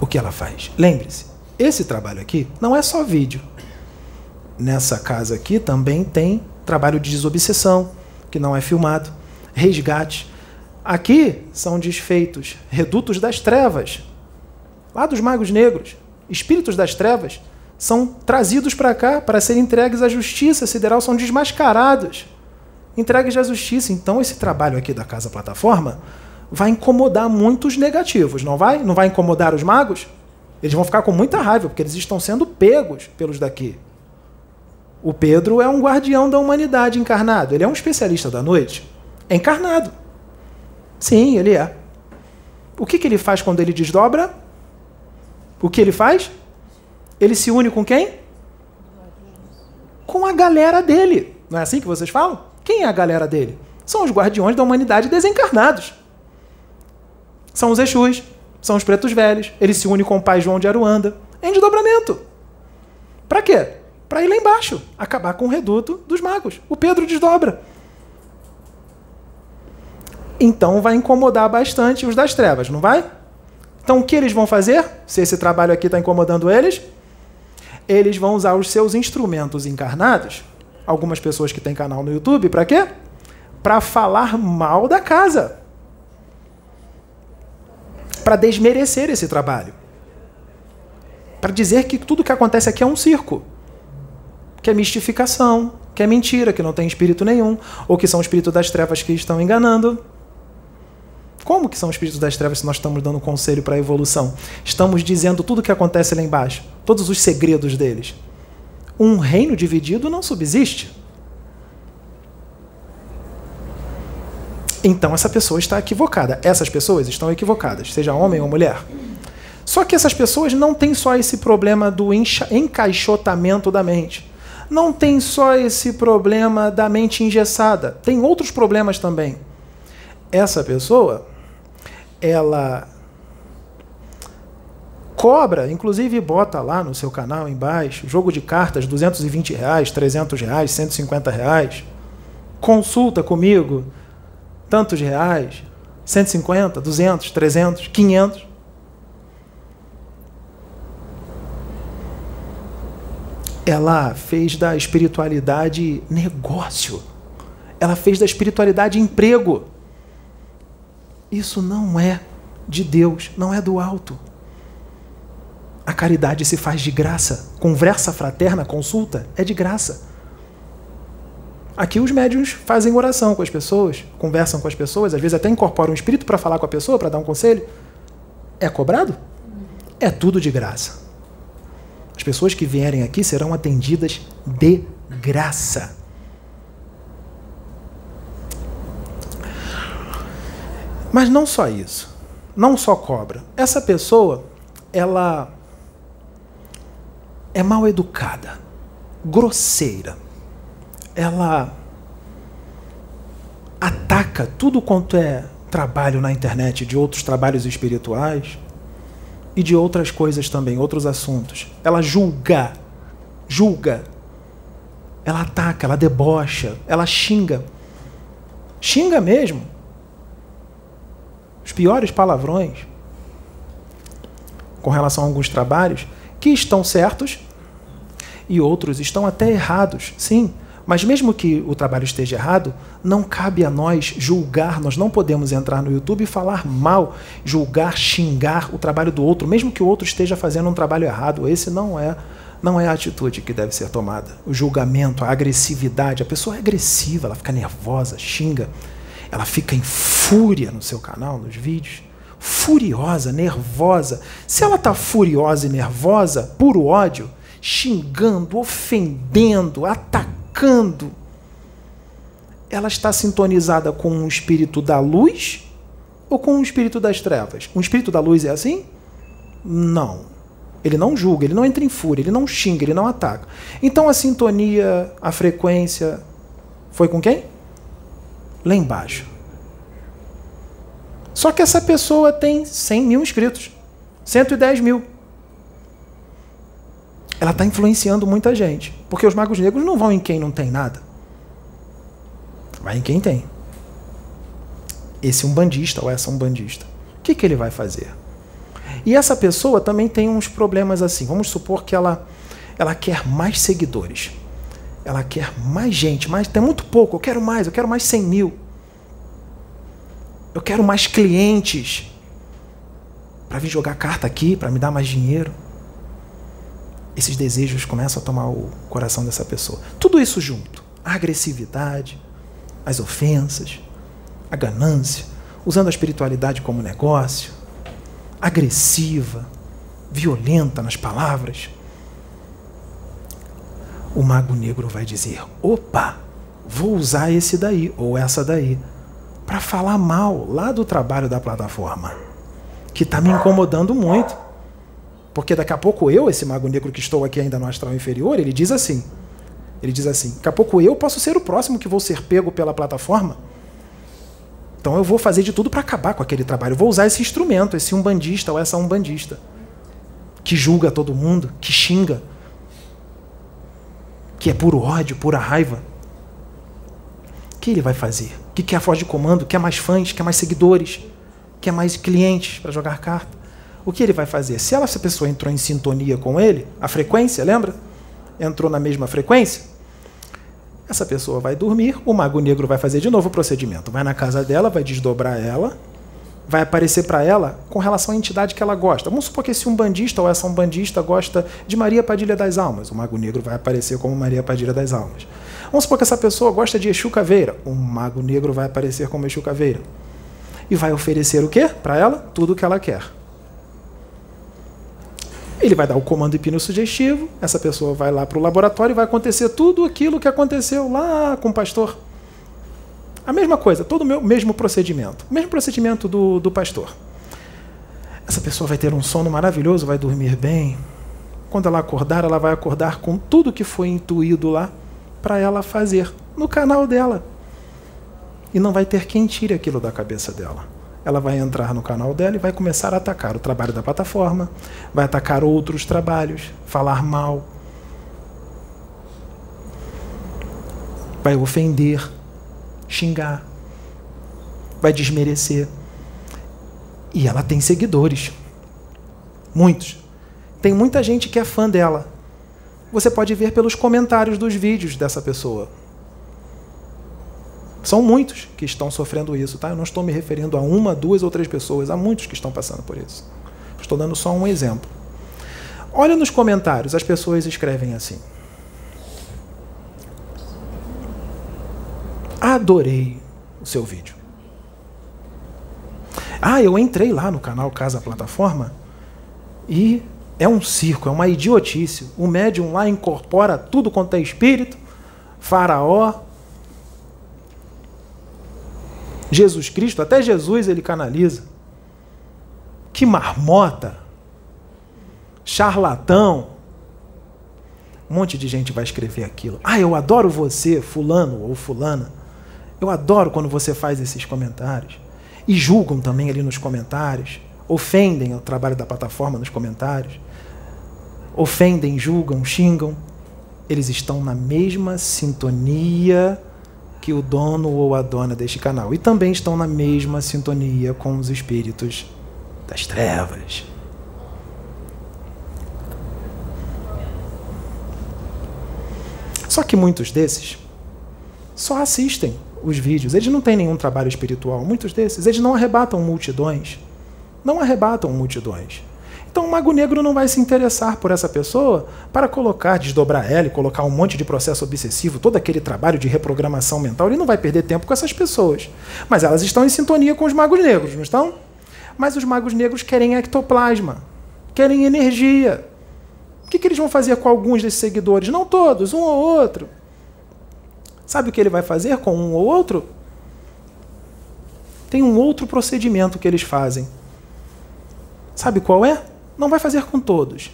O que ela faz? Lembre-se, esse trabalho aqui não é só vídeo. Nessa casa aqui também tem trabalho de desobsessão, que não é filmado, resgate, Aqui são desfeitos redutos das trevas, lá dos magos negros, espíritos das trevas, são trazidos para cá para serem entregues à justiça sideral, são desmascarados, entregues à justiça. Então, esse trabalho aqui da Casa Plataforma vai incomodar muitos negativos, não vai? Não vai incomodar os magos? Eles vão ficar com muita raiva, porque eles estão sendo pegos pelos daqui. O Pedro é um guardião da humanidade encarnado, ele é um especialista da noite, é encarnado. Sim, ele é. O que, que ele faz quando ele desdobra? O que ele faz? Ele se une com quem? Com a galera dele. Não é assim que vocês falam? Quem é a galera dele? São os guardiões da humanidade desencarnados. São os Exus, são os pretos velhos. Ele se une com o pai João de Aruanda. Em desdobramento. Para quê? Para ir lá embaixo, acabar com o reduto dos magos. O Pedro desdobra então vai incomodar bastante os das trevas, não vai? Então o que eles vão fazer? Se esse trabalho aqui está incomodando eles, eles vão usar os seus instrumentos encarnados, algumas pessoas que têm canal no YouTube, para quê? Para falar mal da casa. Para desmerecer esse trabalho. Para dizer que tudo que acontece aqui é um circo. Que é mistificação, que é mentira, que não tem espírito nenhum, ou que são espíritos das trevas que estão enganando. Como que são os espíritos das trevas se nós estamos dando conselho para a evolução? Estamos dizendo tudo o que acontece lá embaixo, todos os segredos deles. Um reino dividido não subsiste. Então essa pessoa está equivocada. Essas pessoas estão equivocadas, seja homem ou mulher. Só que essas pessoas não têm só esse problema do encaixotamento da mente. Não tem só esse problema da mente engessada. Tem outros problemas também. Essa pessoa, ela cobra, inclusive bota lá no seu canal embaixo, jogo de cartas, 220 reais, 300 reais, 150 reais. Consulta comigo, tantos reais, 150, 200, 300, 500. Ela fez da espiritualidade negócio. Ela fez da espiritualidade emprego. Isso não é de Deus, não é do alto. A caridade se faz de graça. Conversa fraterna, consulta, é de graça. Aqui os médios fazem oração com as pessoas, conversam com as pessoas, às vezes até incorporam um espírito para falar com a pessoa, para dar um conselho. É cobrado? É tudo de graça. As pessoas que vierem aqui serão atendidas de graça. Mas não só isso. Não só cobra. Essa pessoa, ela é mal educada, grosseira. Ela ataca tudo quanto é trabalho na internet de outros trabalhos espirituais e de outras coisas também, outros assuntos. Ela julga, julga. Ela ataca, ela debocha, ela xinga. Xinga mesmo. Os piores palavrões com relação a alguns trabalhos que estão certos e outros estão até errados, sim. Mas mesmo que o trabalho esteja errado, não cabe a nós julgar, nós não podemos entrar no YouTube e falar mal, julgar, xingar o trabalho do outro, mesmo que o outro esteja fazendo um trabalho errado. Esse não é não é a atitude que deve ser tomada. O julgamento, a agressividade, a pessoa é agressiva, ela fica nervosa, xinga, ela fica em fúria no seu canal, nos vídeos furiosa, nervosa. Se ela está furiosa e nervosa, puro ódio, xingando, ofendendo, atacando, ela está sintonizada com um espírito da luz ou com um espírito das trevas? Um espírito da luz é assim? Não. Ele não julga, ele não entra em fúria, ele não xinga, ele não ataca. Então a sintonia, a frequência, foi com quem? Lá embaixo. Só que essa pessoa tem 100 mil inscritos, 110 mil. Ela está influenciando muita gente. Porque os magos negros não vão em quem não tem nada. Vai em quem tem. Esse é um bandista ou essa é um bandista. O que, que ele vai fazer? E essa pessoa também tem uns problemas assim. Vamos supor que ela, ela quer mais seguidores. Ela quer mais gente, mas tem muito pouco. Eu quero mais, eu quero mais 100 mil. Eu quero mais clientes para vir jogar carta aqui, para me dar mais dinheiro. Esses desejos começam a tomar o coração dessa pessoa. Tudo isso junto. A agressividade, as ofensas, a ganância, usando a espiritualidade como negócio, agressiva, violenta nas palavras. O mago negro vai dizer: opa, vou usar esse daí ou essa daí para falar mal lá do trabalho da plataforma, que está me incomodando muito. Porque daqui a pouco eu, esse mago negro que estou aqui ainda no astral inferior, ele diz assim: ele diz assim, daqui a pouco eu posso ser o próximo que vou ser pego pela plataforma. Então eu vou fazer de tudo para acabar com aquele trabalho. Eu vou usar esse instrumento, esse umbandista ou essa umbandista, que julga todo mundo, que xinga, que é puro ódio, pura raiva. O que ele vai fazer? que quer a voz de comando, quer mais fãs, quer mais seguidores, quer mais clientes para jogar carta. O que ele vai fazer? Se ela, essa pessoa entrou em sintonia com ele, a frequência, lembra? Entrou na mesma frequência, essa pessoa vai dormir, o mago negro vai fazer de novo o procedimento. Vai na casa dela, vai desdobrar ela, vai aparecer para ela com relação à entidade que ela gosta. Vamos supor que esse umbandista ou essa umbandista gosta de Maria Padilha das Almas. O mago negro vai aparecer como Maria Padilha das Almas. Vamos supor que essa pessoa gosta de Exu Caveira. Um mago negro vai aparecer como Exu Caveira. E vai oferecer o quê para ela? Tudo o que ela quer. Ele vai dar o comando hipnossugestivo, essa pessoa vai lá para o laboratório e vai acontecer tudo aquilo que aconteceu lá com o pastor. A mesma coisa, todo o mesmo procedimento. O mesmo procedimento do, do pastor. Essa pessoa vai ter um sono maravilhoso, vai dormir bem. Quando ela acordar, ela vai acordar com tudo que foi intuído lá para ela fazer no canal dela. E não vai ter quem tire aquilo da cabeça dela. Ela vai entrar no canal dela e vai começar a atacar o trabalho da plataforma, vai atacar outros trabalhos, falar mal, vai ofender, xingar, vai desmerecer. E ela tem seguidores. Muitos. Tem muita gente que é fã dela. Você pode ver pelos comentários dos vídeos dessa pessoa. São muitos que estão sofrendo isso, tá? Eu não estou me referindo a uma, duas ou três pessoas, há muitos que estão passando por isso. Estou dando só um exemplo. Olha nos comentários, as pessoas escrevem assim: Adorei o seu vídeo. Ah, eu entrei lá no canal Casa Plataforma e é um circo, é uma idiotice. O médium lá incorpora tudo quanto é espírito, faraó, Jesus Cristo, até Jesus ele canaliza. Que marmota, charlatão. Um monte de gente vai escrever aquilo. Ah, eu adoro você, fulano ou fulana. Eu adoro quando você faz esses comentários. E julgam também ali nos comentários. Ofendem o trabalho da plataforma nos comentários. Ofendem, julgam, xingam. Eles estão na mesma sintonia que o dono ou a dona deste canal. E também estão na mesma sintonia com os espíritos das trevas. Só que muitos desses só assistem os vídeos. Eles não têm nenhum trabalho espiritual. Muitos desses, eles não arrebatam multidões. Não arrebatam multidões. Então o mago negro não vai se interessar por essa pessoa para colocar, desdobrar ela e colocar um monte de processo obsessivo, todo aquele trabalho de reprogramação mental. Ele não vai perder tempo com essas pessoas. Mas elas estão em sintonia com os magos negros, não estão? Mas os magos negros querem ectoplasma, querem energia. O que, que eles vão fazer com alguns desses seguidores? Não todos, um ou outro. Sabe o que ele vai fazer com um ou outro? Tem um outro procedimento que eles fazem. Sabe qual é? Não vai fazer com todos.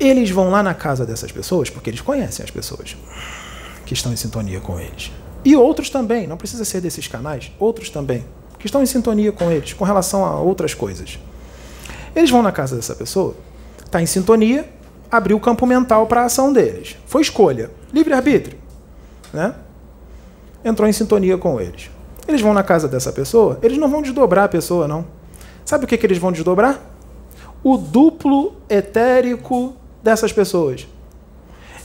Eles vão lá na casa dessas pessoas, porque eles conhecem as pessoas que estão em sintonia com eles. E outros também, não precisa ser desses canais, outros também, que estão em sintonia com eles, com relação a outras coisas. Eles vão na casa dessa pessoa, está em sintonia, abriu o campo mental para a ação deles. Foi escolha. Livre-arbítrio. Né? Entrou em sintonia com eles. Eles vão na casa dessa pessoa, eles não vão desdobrar a pessoa, não. Sabe o que, que eles vão desdobrar? O duplo etérico dessas pessoas.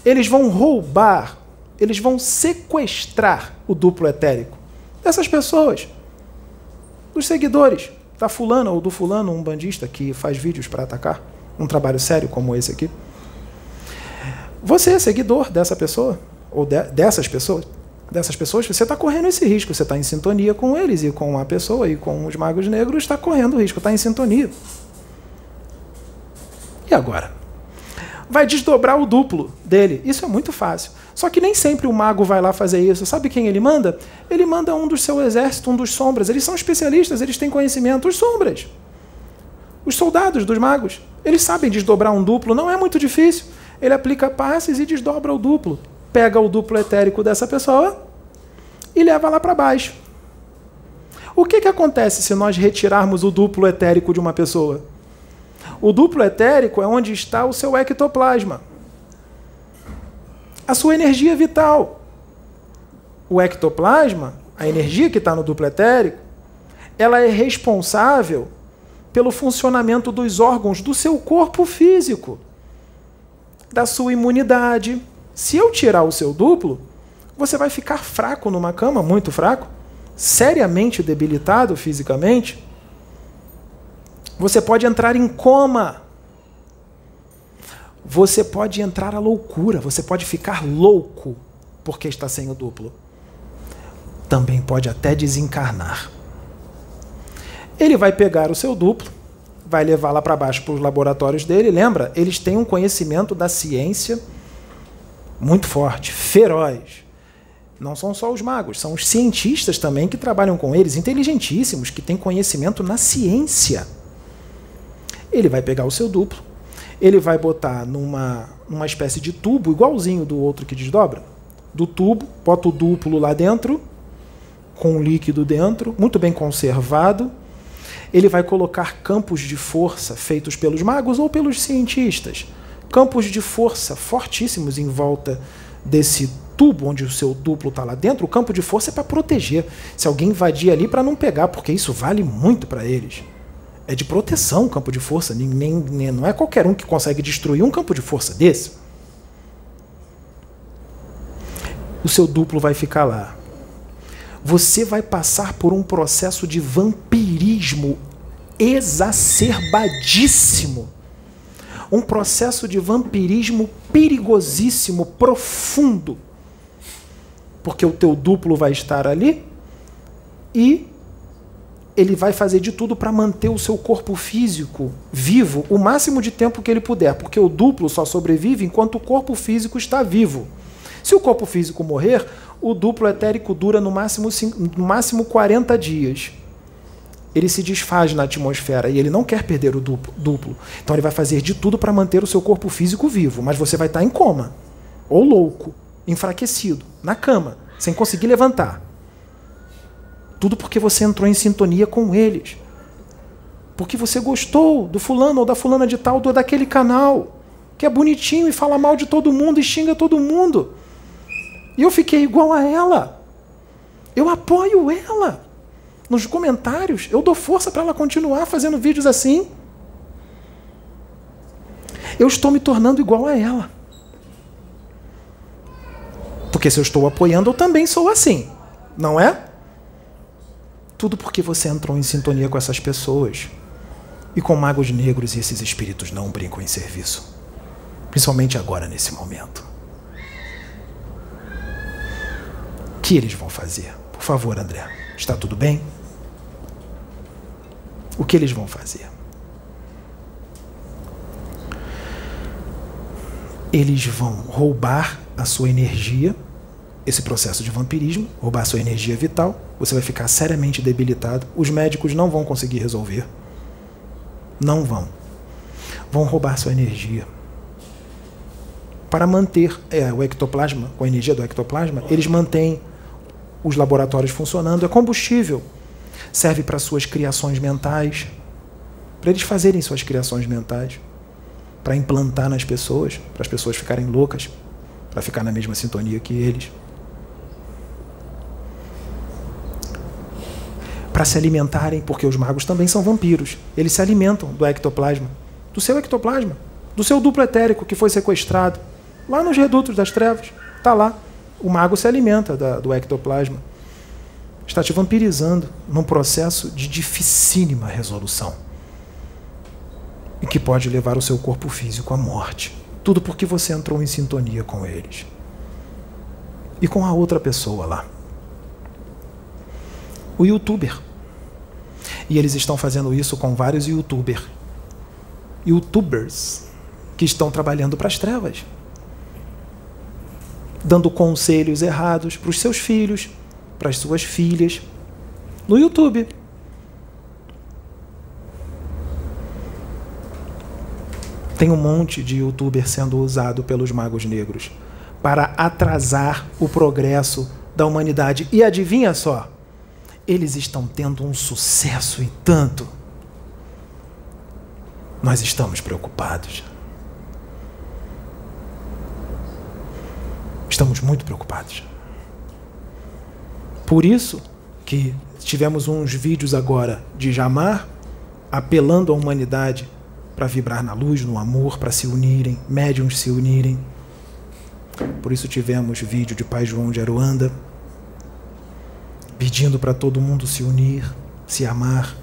Eles vão roubar, eles vão sequestrar o duplo etérico dessas pessoas, dos seguidores da fulana ou do fulano, um bandista que faz vídeos para atacar, um trabalho sério como esse aqui. Você é seguidor dessa pessoa, ou de, dessas pessoas, dessas pessoas, você está correndo esse risco. Você está em sintonia com eles e com a pessoa e com os magos negros, está correndo o risco, está em sintonia. E agora? Vai desdobrar o duplo dele. Isso é muito fácil. Só que nem sempre o mago vai lá fazer isso. Sabe quem ele manda? Ele manda um do seu exército, um dos sombras. Eles são especialistas, eles têm conhecimento. Os sombras. Os soldados dos magos. Eles sabem desdobrar um duplo, não é muito difícil ele aplica passes e desdobra o duplo. Pega o duplo etérico dessa pessoa e leva lá para baixo. O que, que acontece se nós retirarmos o duplo etérico de uma pessoa? O duplo etérico é onde está o seu ectoplasma, a sua energia vital. O ectoplasma, a energia que está no duplo etérico, ela é responsável pelo funcionamento dos órgãos do seu corpo físico da sua imunidade. Se eu tirar o seu duplo, você vai ficar fraco numa cama, muito fraco, seriamente debilitado fisicamente. Você pode entrar em coma. Você pode entrar à loucura, você pode ficar louco porque está sem o duplo. Também pode até desencarnar. Ele vai pegar o seu duplo, vai levar lá para baixo para os laboratórios dele. Lembra? Eles têm um conhecimento da ciência muito forte, feroz. não são só os magos, são os cientistas também que trabalham com eles, inteligentíssimos, que têm conhecimento na ciência. Ele vai pegar o seu duplo, ele vai botar numa, numa espécie de tubo, igualzinho do outro que desdobra. Do tubo, bota o duplo lá dentro, com o líquido dentro, muito bem conservado. Ele vai colocar campos de força feitos pelos magos ou pelos cientistas. Campos de força fortíssimos em volta desse tubo onde o seu duplo está lá dentro. O campo de força é para proteger. Se alguém invadir ali, para não pegar, porque isso vale muito para eles. É de proteção o campo de força. Nem, nem, não é qualquer um que consegue destruir um campo de força desse. O seu duplo vai ficar lá você vai passar por um processo de vampirismo exacerbadíssimo. Um processo de vampirismo perigosíssimo, profundo. Porque o teu duplo vai estar ali e ele vai fazer de tudo para manter o seu corpo físico vivo o máximo de tempo que ele puder, porque o duplo só sobrevive enquanto o corpo físico está vivo. Se o corpo físico morrer, o duplo etérico dura no máximo, no máximo 40 dias. Ele se desfaz na atmosfera e ele não quer perder o duplo. Então ele vai fazer de tudo para manter o seu corpo físico vivo, mas você vai estar em coma, ou louco, enfraquecido, na cama, sem conseguir levantar. Tudo porque você entrou em sintonia com eles. Porque você gostou do fulano ou da fulana de tal, do daquele canal, que é bonitinho e fala mal de todo mundo e xinga todo mundo. E eu fiquei igual a ela. Eu apoio ela. Nos comentários, eu dou força para ela continuar fazendo vídeos assim. Eu estou me tornando igual a ela. Porque se eu estou apoiando, eu também sou assim. Não é? Tudo porque você entrou em sintonia com essas pessoas. E com magos negros e esses espíritos não brincam em serviço. Principalmente agora, nesse momento. que eles vão fazer? Por favor, André, está tudo bem? O que eles vão fazer? Eles vão roubar a sua energia, esse processo de vampirismo, roubar a sua energia vital, você vai ficar seriamente debilitado, os médicos não vão conseguir resolver. Não vão. Vão roubar sua energia. Para manter é, o ectoplasma, com a energia do ectoplasma, eles mantêm os laboratórios funcionando, é combustível. Serve para suas criações mentais, para eles fazerem suas criações mentais, para implantar nas pessoas, para as pessoas ficarem loucas, para ficar na mesma sintonia que eles. Para se alimentarem, porque os magos também são vampiros. Eles se alimentam do ectoplasma, do seu ectoplasma, do seu duplo etérico que foi sequestrado, lá nos redutos das trevas. Está lá o mago se alimenta da, do ectoplasma. Está te vampirizando num processo de dificílima resolução. E que pode levar o seu corpo físico à morte. Tudo porque você entrou em sintonia com eles. E com a outra pessoa lá. O youtuber. E eles estão fazendo isso com vários youtubers. Youtubers que estão trabalhando para as trevas dando conselhos errados para os seus filhos, para as suas filhas, no YouTube. Tem um monte de youtuber sendo usado pelos magos negros para atrasar o progresso da humanidade. E adivinha só? Eles estão tendo um sucesso e tanto. Nós estamos preocupados. Estamos muito preocupados. Por isso que tivemos uns vídeos agora de Jamar apelando à humanidade para vibrar na luz, no amor, para se unirem, médiums se unirem. Por isso tivemos vídeo de Pai João de Aruanda pedindo para todo mundo se unir, se amar,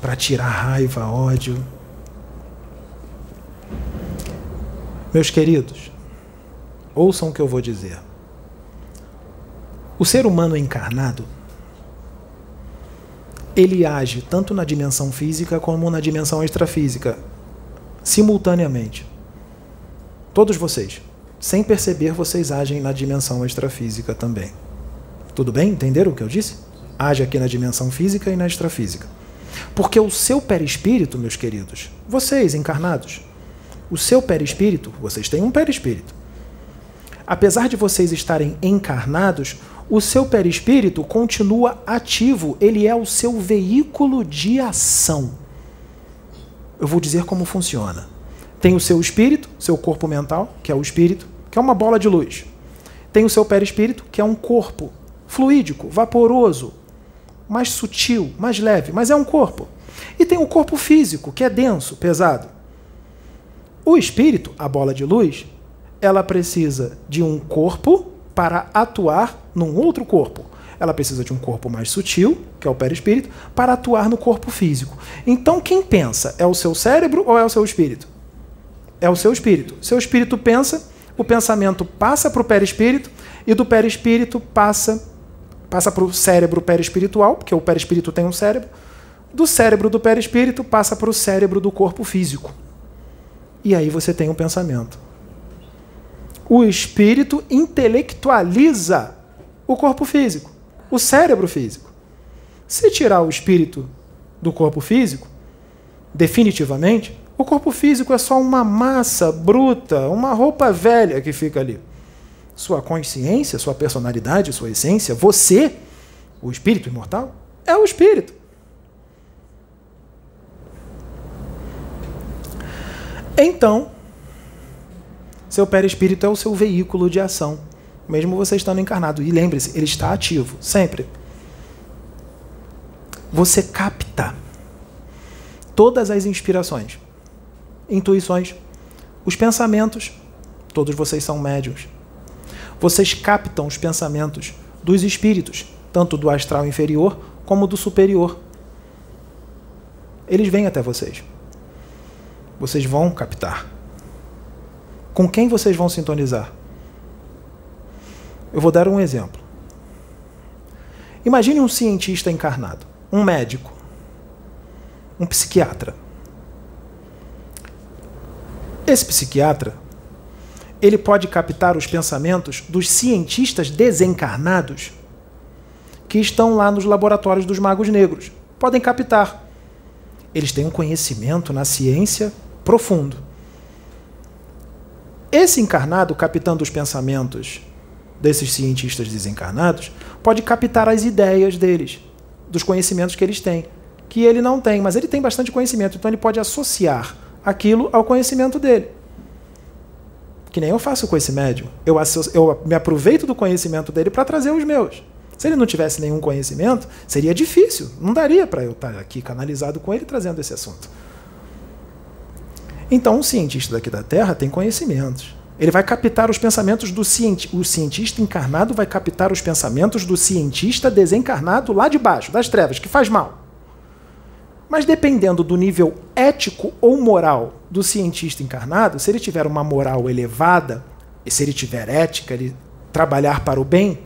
para tirar raiva, ódio. Meus queridos, Ouçam o que eu vou dizer. O ser humano encarnado, ele age tanto na dimensão física como na dimensão extrafísica, simultaneamente. Todos vocês, sem perceber, vocês agem na dimensão extrafísica também. Tudo bem? Entenderam o que eu disse? Age aqui na dimensão física e na extrafísica. Porque o seu perispírito, meus queridos, vocês encarnados, o seu perispírito, vocês têm um perispírito. Apesar de vocês estarem encarnados, o seu perispírito continua ativo, ele é o seu veículo de ação. Eu vou dizer como funciona. Tem o seu espírito, seu corpo mental, que é o espírito, que é uma bola de luz. Tem o seu perispírito, que é um corpo fluídico, vaporoso, mais sutil, mais leve, mas é um corpo. E tem o corpo físico, que é denso, pesado. O espírito, a bola de luz, ela precisa de um corpo para atuar num outro corpo. Ela precisa de um corpo mais sutil, que é o perispírito, para atuar no corpo físico. Então, quem pensa? É o seu cérebro ou é o seu espírito? É o seu espírito. Seu espírito pensa, o pensamento passa para o perispírito e do perispírito passa passa para o cérebro perispiritual, porque o perispírito tem um cérebro. Do cérebro do perispírito passa para o cérebro do corpo físico. E aí você tem um pensamento. O espírito intelectualiza o corpo físico, o cérebro físico. Se tirar o espírito do corpo físico, definitivamente, o corpo físico é só uma massa bruta, uma roupa velha que fica ali. Sua consciência, sua personalidade, sua essência, você, o espírito imortal, é o espírito. Então, seu perispírito é o seu veículo de ação, mesmo você estando encarnado. E lembre-se, ele está ativo, sempre. Você capta todas as inspirações, intuições, os pensamentos. Todos vocês são médios. Vocês captam os pensamentos dos espíritos, tanto do astral inferior como do superior. Eles vêm até vocês. Vocês vão captar. Com quem vocês vão sintonizar? Eu vou dar um exemplo. Imagine um cientista encarnado, um médico, um psiquiatra. Esse psiquiatra, ele pode captar os pensamentos dos cientistas desencarnados que estão lá nos laboratórios dos magos negros. Podem captar. Eles têm um conhecimento na ciência profundo. Esse encarnado, captando os pensamentos desses cientistas desencarnados, pode captar as ideias deles, dos conhecimentos que eles têm, que ele não tem, mas ele tem bastante conhecimento, então ele pode associar aquilo ao conhecimento dele. Que nem eu faço com esse médium. Eu, eu me aproveito do conhecimento dele para trazer os meus. Se ele não tivesse nenhum conhecimento, seria difícil. Não daria para eu estar aqui canalizado com ele trazendo esse assunto. Então, um cientista daqui da Terra tem conhecimentos. Ele vai captar os pensamentos do cientista. O cientista encarnado vai captar os pensamentos do cientista desencarnado lá de baixo, das trevas, que faz mal. Mas dependendo do nível ético ou moral do cientista encarnado, se ele tiver uma moral elevada, e se ele tiver ética, ele trabalhar para o bem,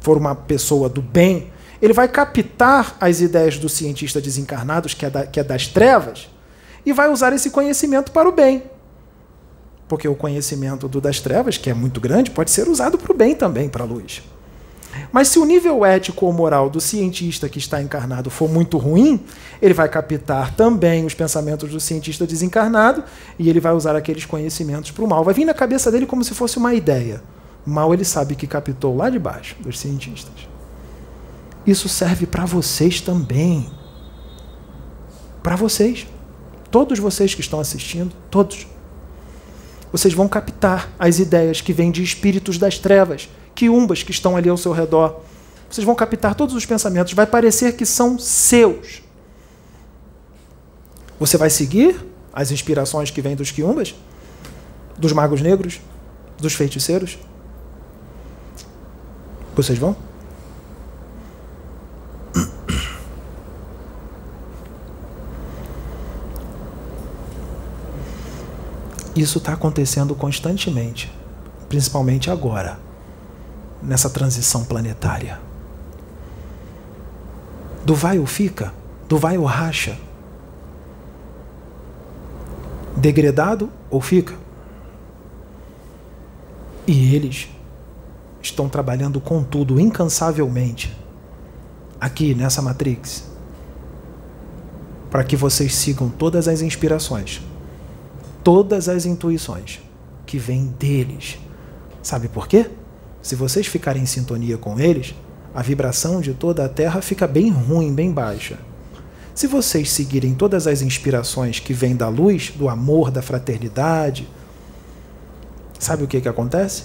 for uma pessoa do bem, ele vai captar as ideias do cientista desencarnado, que é, da, que é das trevas, e vai usar esse conhecimento para o bem. Porque o conhecimento do das trevas, que é muito grande, pode ser usado para o bem também, para a luz. Mas se o nível ético ou moral do cientista que está encarnado for muito ruim, ele vai captar também os pensamentos do cientista desencarnado e ele vai usar aqueles conhecimentos para o mal. Vai vir na cabeça dele como se fosse uma ideia. Mal ele sabe que captou lá de baixo dos cientistas. Isso serve para vocês também. Para vocês. Todos vocês que estão assistindo, todos. Vocês vão captar as ideias que vêm de espíritos das trevas, quiumbas que estão ali ao seu redor. Vocês vão captar todos os pensamentos, vai parecer que são seus. Você vai seguir as inspirações que vêm dos quiumbas, dos magos negros, dos feiticeiros? Vocês vão? Isso está acontecendo constantemente, principalmente agora, nessa transição planetária. Do vai ou fica, do vai ou racha. Degradado ou fica. E eles estão trabalhando com tudo incansavelmente aqui nessa matrix para que vocês sigam todas as inspirações, todas as intuições que vêm deles. Sabe por quê? Se vocês ficarem em sintonia com eles, a vibração de toda a Terra fica bem ruim, bem baixa. Se vocês seguirem todas as inspirações que vêm da luz, do amor, da fraternidade, sabe o que, que acontece?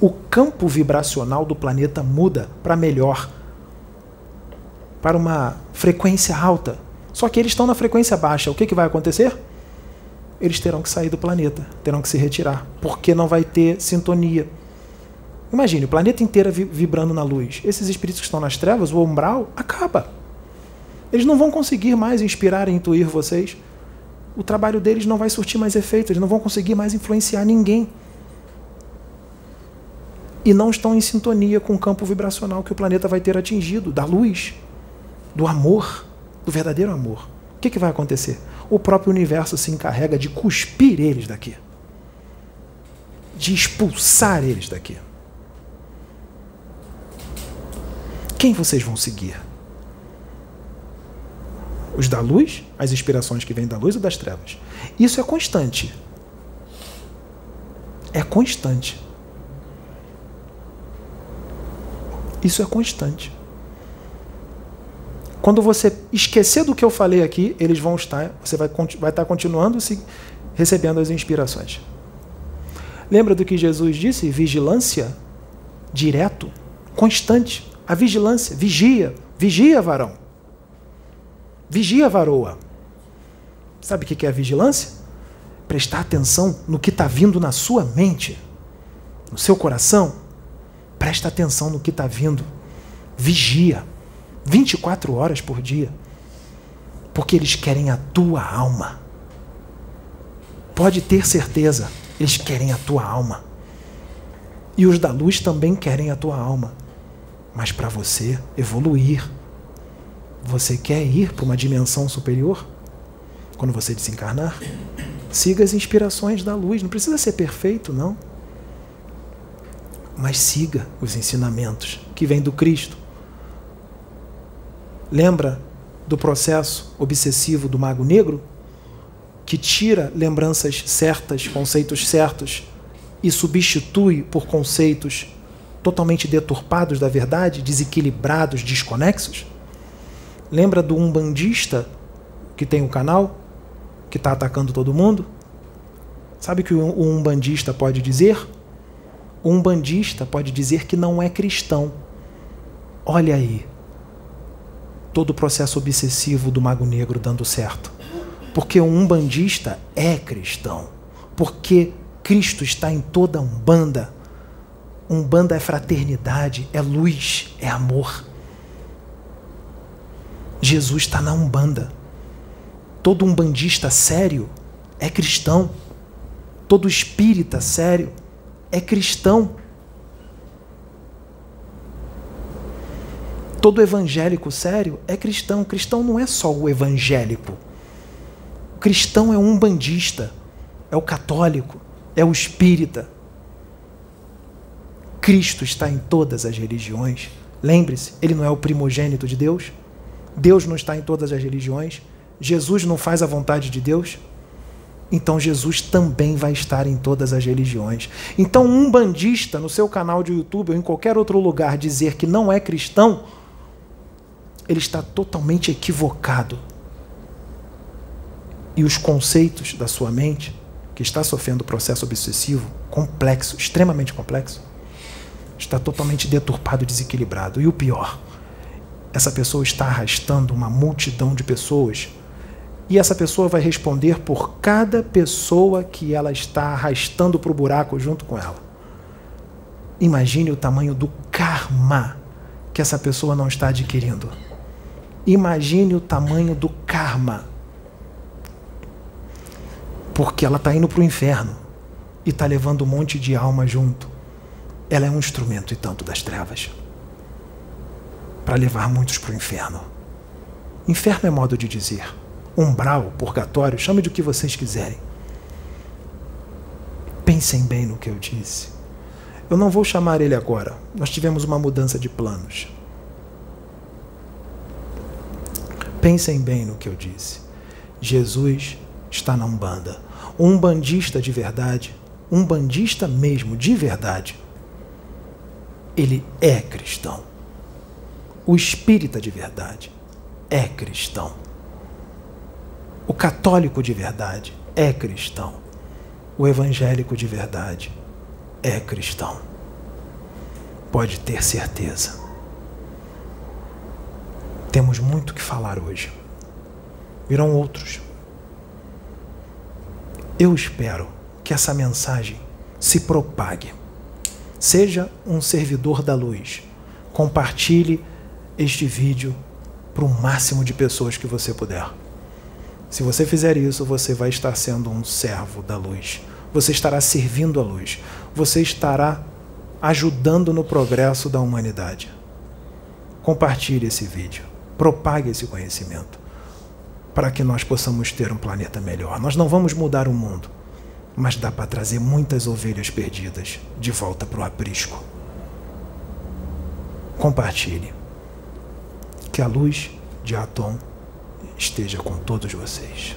O campo vibracional do planeta muda para melhor, para uma frequência alta. Só que eles estão na frequência baixa. O que, que vai acontecer? Eles terão que sair do planeta, terão que se retirar, porque não vai ter sintonia. Imagine, o planeta inteiro vibrando na luz. Esses espíritos que estão nas trevas, o umbral, acaba. Eles não vão conseguir mais inspirar e intuir vocês. O trabalho deles não vai surtir mais efeito, eles não vão conseguir mais influenciar ninguém. E não estão em sintonia com o campo vibracional que o planeta vai ter atingido, da luz, do amor, do verdadeiro amor. O que, que vai acontecer? O próprio universo se encarrega de cuspir eles daqui, de expulsar eles daqui. Quem vocês vão seguir? Os da luz, as inspirações que vêm da luz ou das trevas? Isso é constante. É constante. Isso é constante. Quando você esquecer do que eu falei aqui, eles vão estar, você vai, vai estar continuando se, recebendo as inspirações. Lembra do que Jesus disse? Vigilância direto, constante. A vigilância, vigia, vigia, varão. Vigia, varoa. Sabe o que é a vigilância? Prestar atenção no que está vindo na sua mente, no seu coração. Presta atenção no que está vindo. Vigia. 24 horas por dia. Porque eles querem a tua alma. Pode ter certeza, eles querem a tua alma. E os da luz também querem a tua alma. Mas para você evoluir, você quer ir para uma dimensão superior? Quando você desencarnar, siga as inspirações da luz. Não precisa ser perfeito, não. Mas siga os ensinamentos que vêm do Cristo. Lembra do processo obsessivo do mago negro? Que tira lembranças certas, conceitos certos, e substitui por conceitos totalmente deturpados da verdade, desequilibrados, desconexos? Lembra do umbandista que tem o um canal, que está atacando todo mundo? Sabe o que o umbandista pode dizer? O umbandista pode dizer que não é cristão. Olha aí, todo o processo obsessivo do Mago Negro dando certo. Porque o umbandista é cristão. Porque Cristo está em toda Umbanda Umbanda é fraternidade, é luz, é amor. Jesus está na Umbanda. Todo umbandista sério é cristão. Todo espírita sério é cristão. Todo evangélico sério é cristão. Cristão não é só o evangélico. O cristão é um umbandista, é o católico, é o espírita Cristo está em todas as religiões. Lembre-se, ele não é o primogênito de Deus. Deus não está em todas as religiões. Jesus não faz a vontade de Deus. Então Jesus também vai estar em todas as religiões. Então, um bandista no seu canal de YouTube ou em qualquer outro lugar dizer que não é cristão, ele está totalmente equivocado. E os conceitos da sua mente, que está sofrendo processo obsessivo complexo, extremamente complexo, está totalmente deturpado, desequilibrado. E o pior, essa pessoa está arrastando uma multidão de pessoas e essa pessoa vai responder por cada pessoa que ela está arrastando para o buraco junto com ela. Imagine o tamanho do karma que essa pessoa não está adquirindo. Imagine o tamanho do karma. Porque ela está indo para o inferno e está levando um monte de alma junto ela é um instrumento e tanto das trevas para levar muitos para o inferno. Inferno é modo de dizer. Umbral, purgatório, chame de o que vocês quiserem. Pensem bem no que eu disse. Eu não vou chamar ele agora. Nós tivemos uma mudança de planos. Pensem bem no que eu disse. Jesus está na Umbanda. Um bandista de verdade, um bandista mesmo de verdade, ele é cristão. O espírita de verdade é cristão. O católico de verdade é cristão. O evangélico de verdade é cristão. Pode ter certeza. Temos muito que falar hoje. Virão outros. Eu espero que essa mensagem se propague. Seja um servidor da luz. Compartilhe este vídeo para o máximo de pessoas que você puder. Se você fizer isso, você vai estar sendo um servo da luz. Você estará servindo a luz. Você estará ajudando no progresso da humanidade. Compartilhe esse vídeo. Propague esse conhecimento para que nós possamos ter um planeta melhor. Nós não vamos mudar o mundo, mas dá para trazer muitas ovelhas perdidas de volta para o aprisco. Compartilhe. Que a luz de Atom esteja com todos vocês.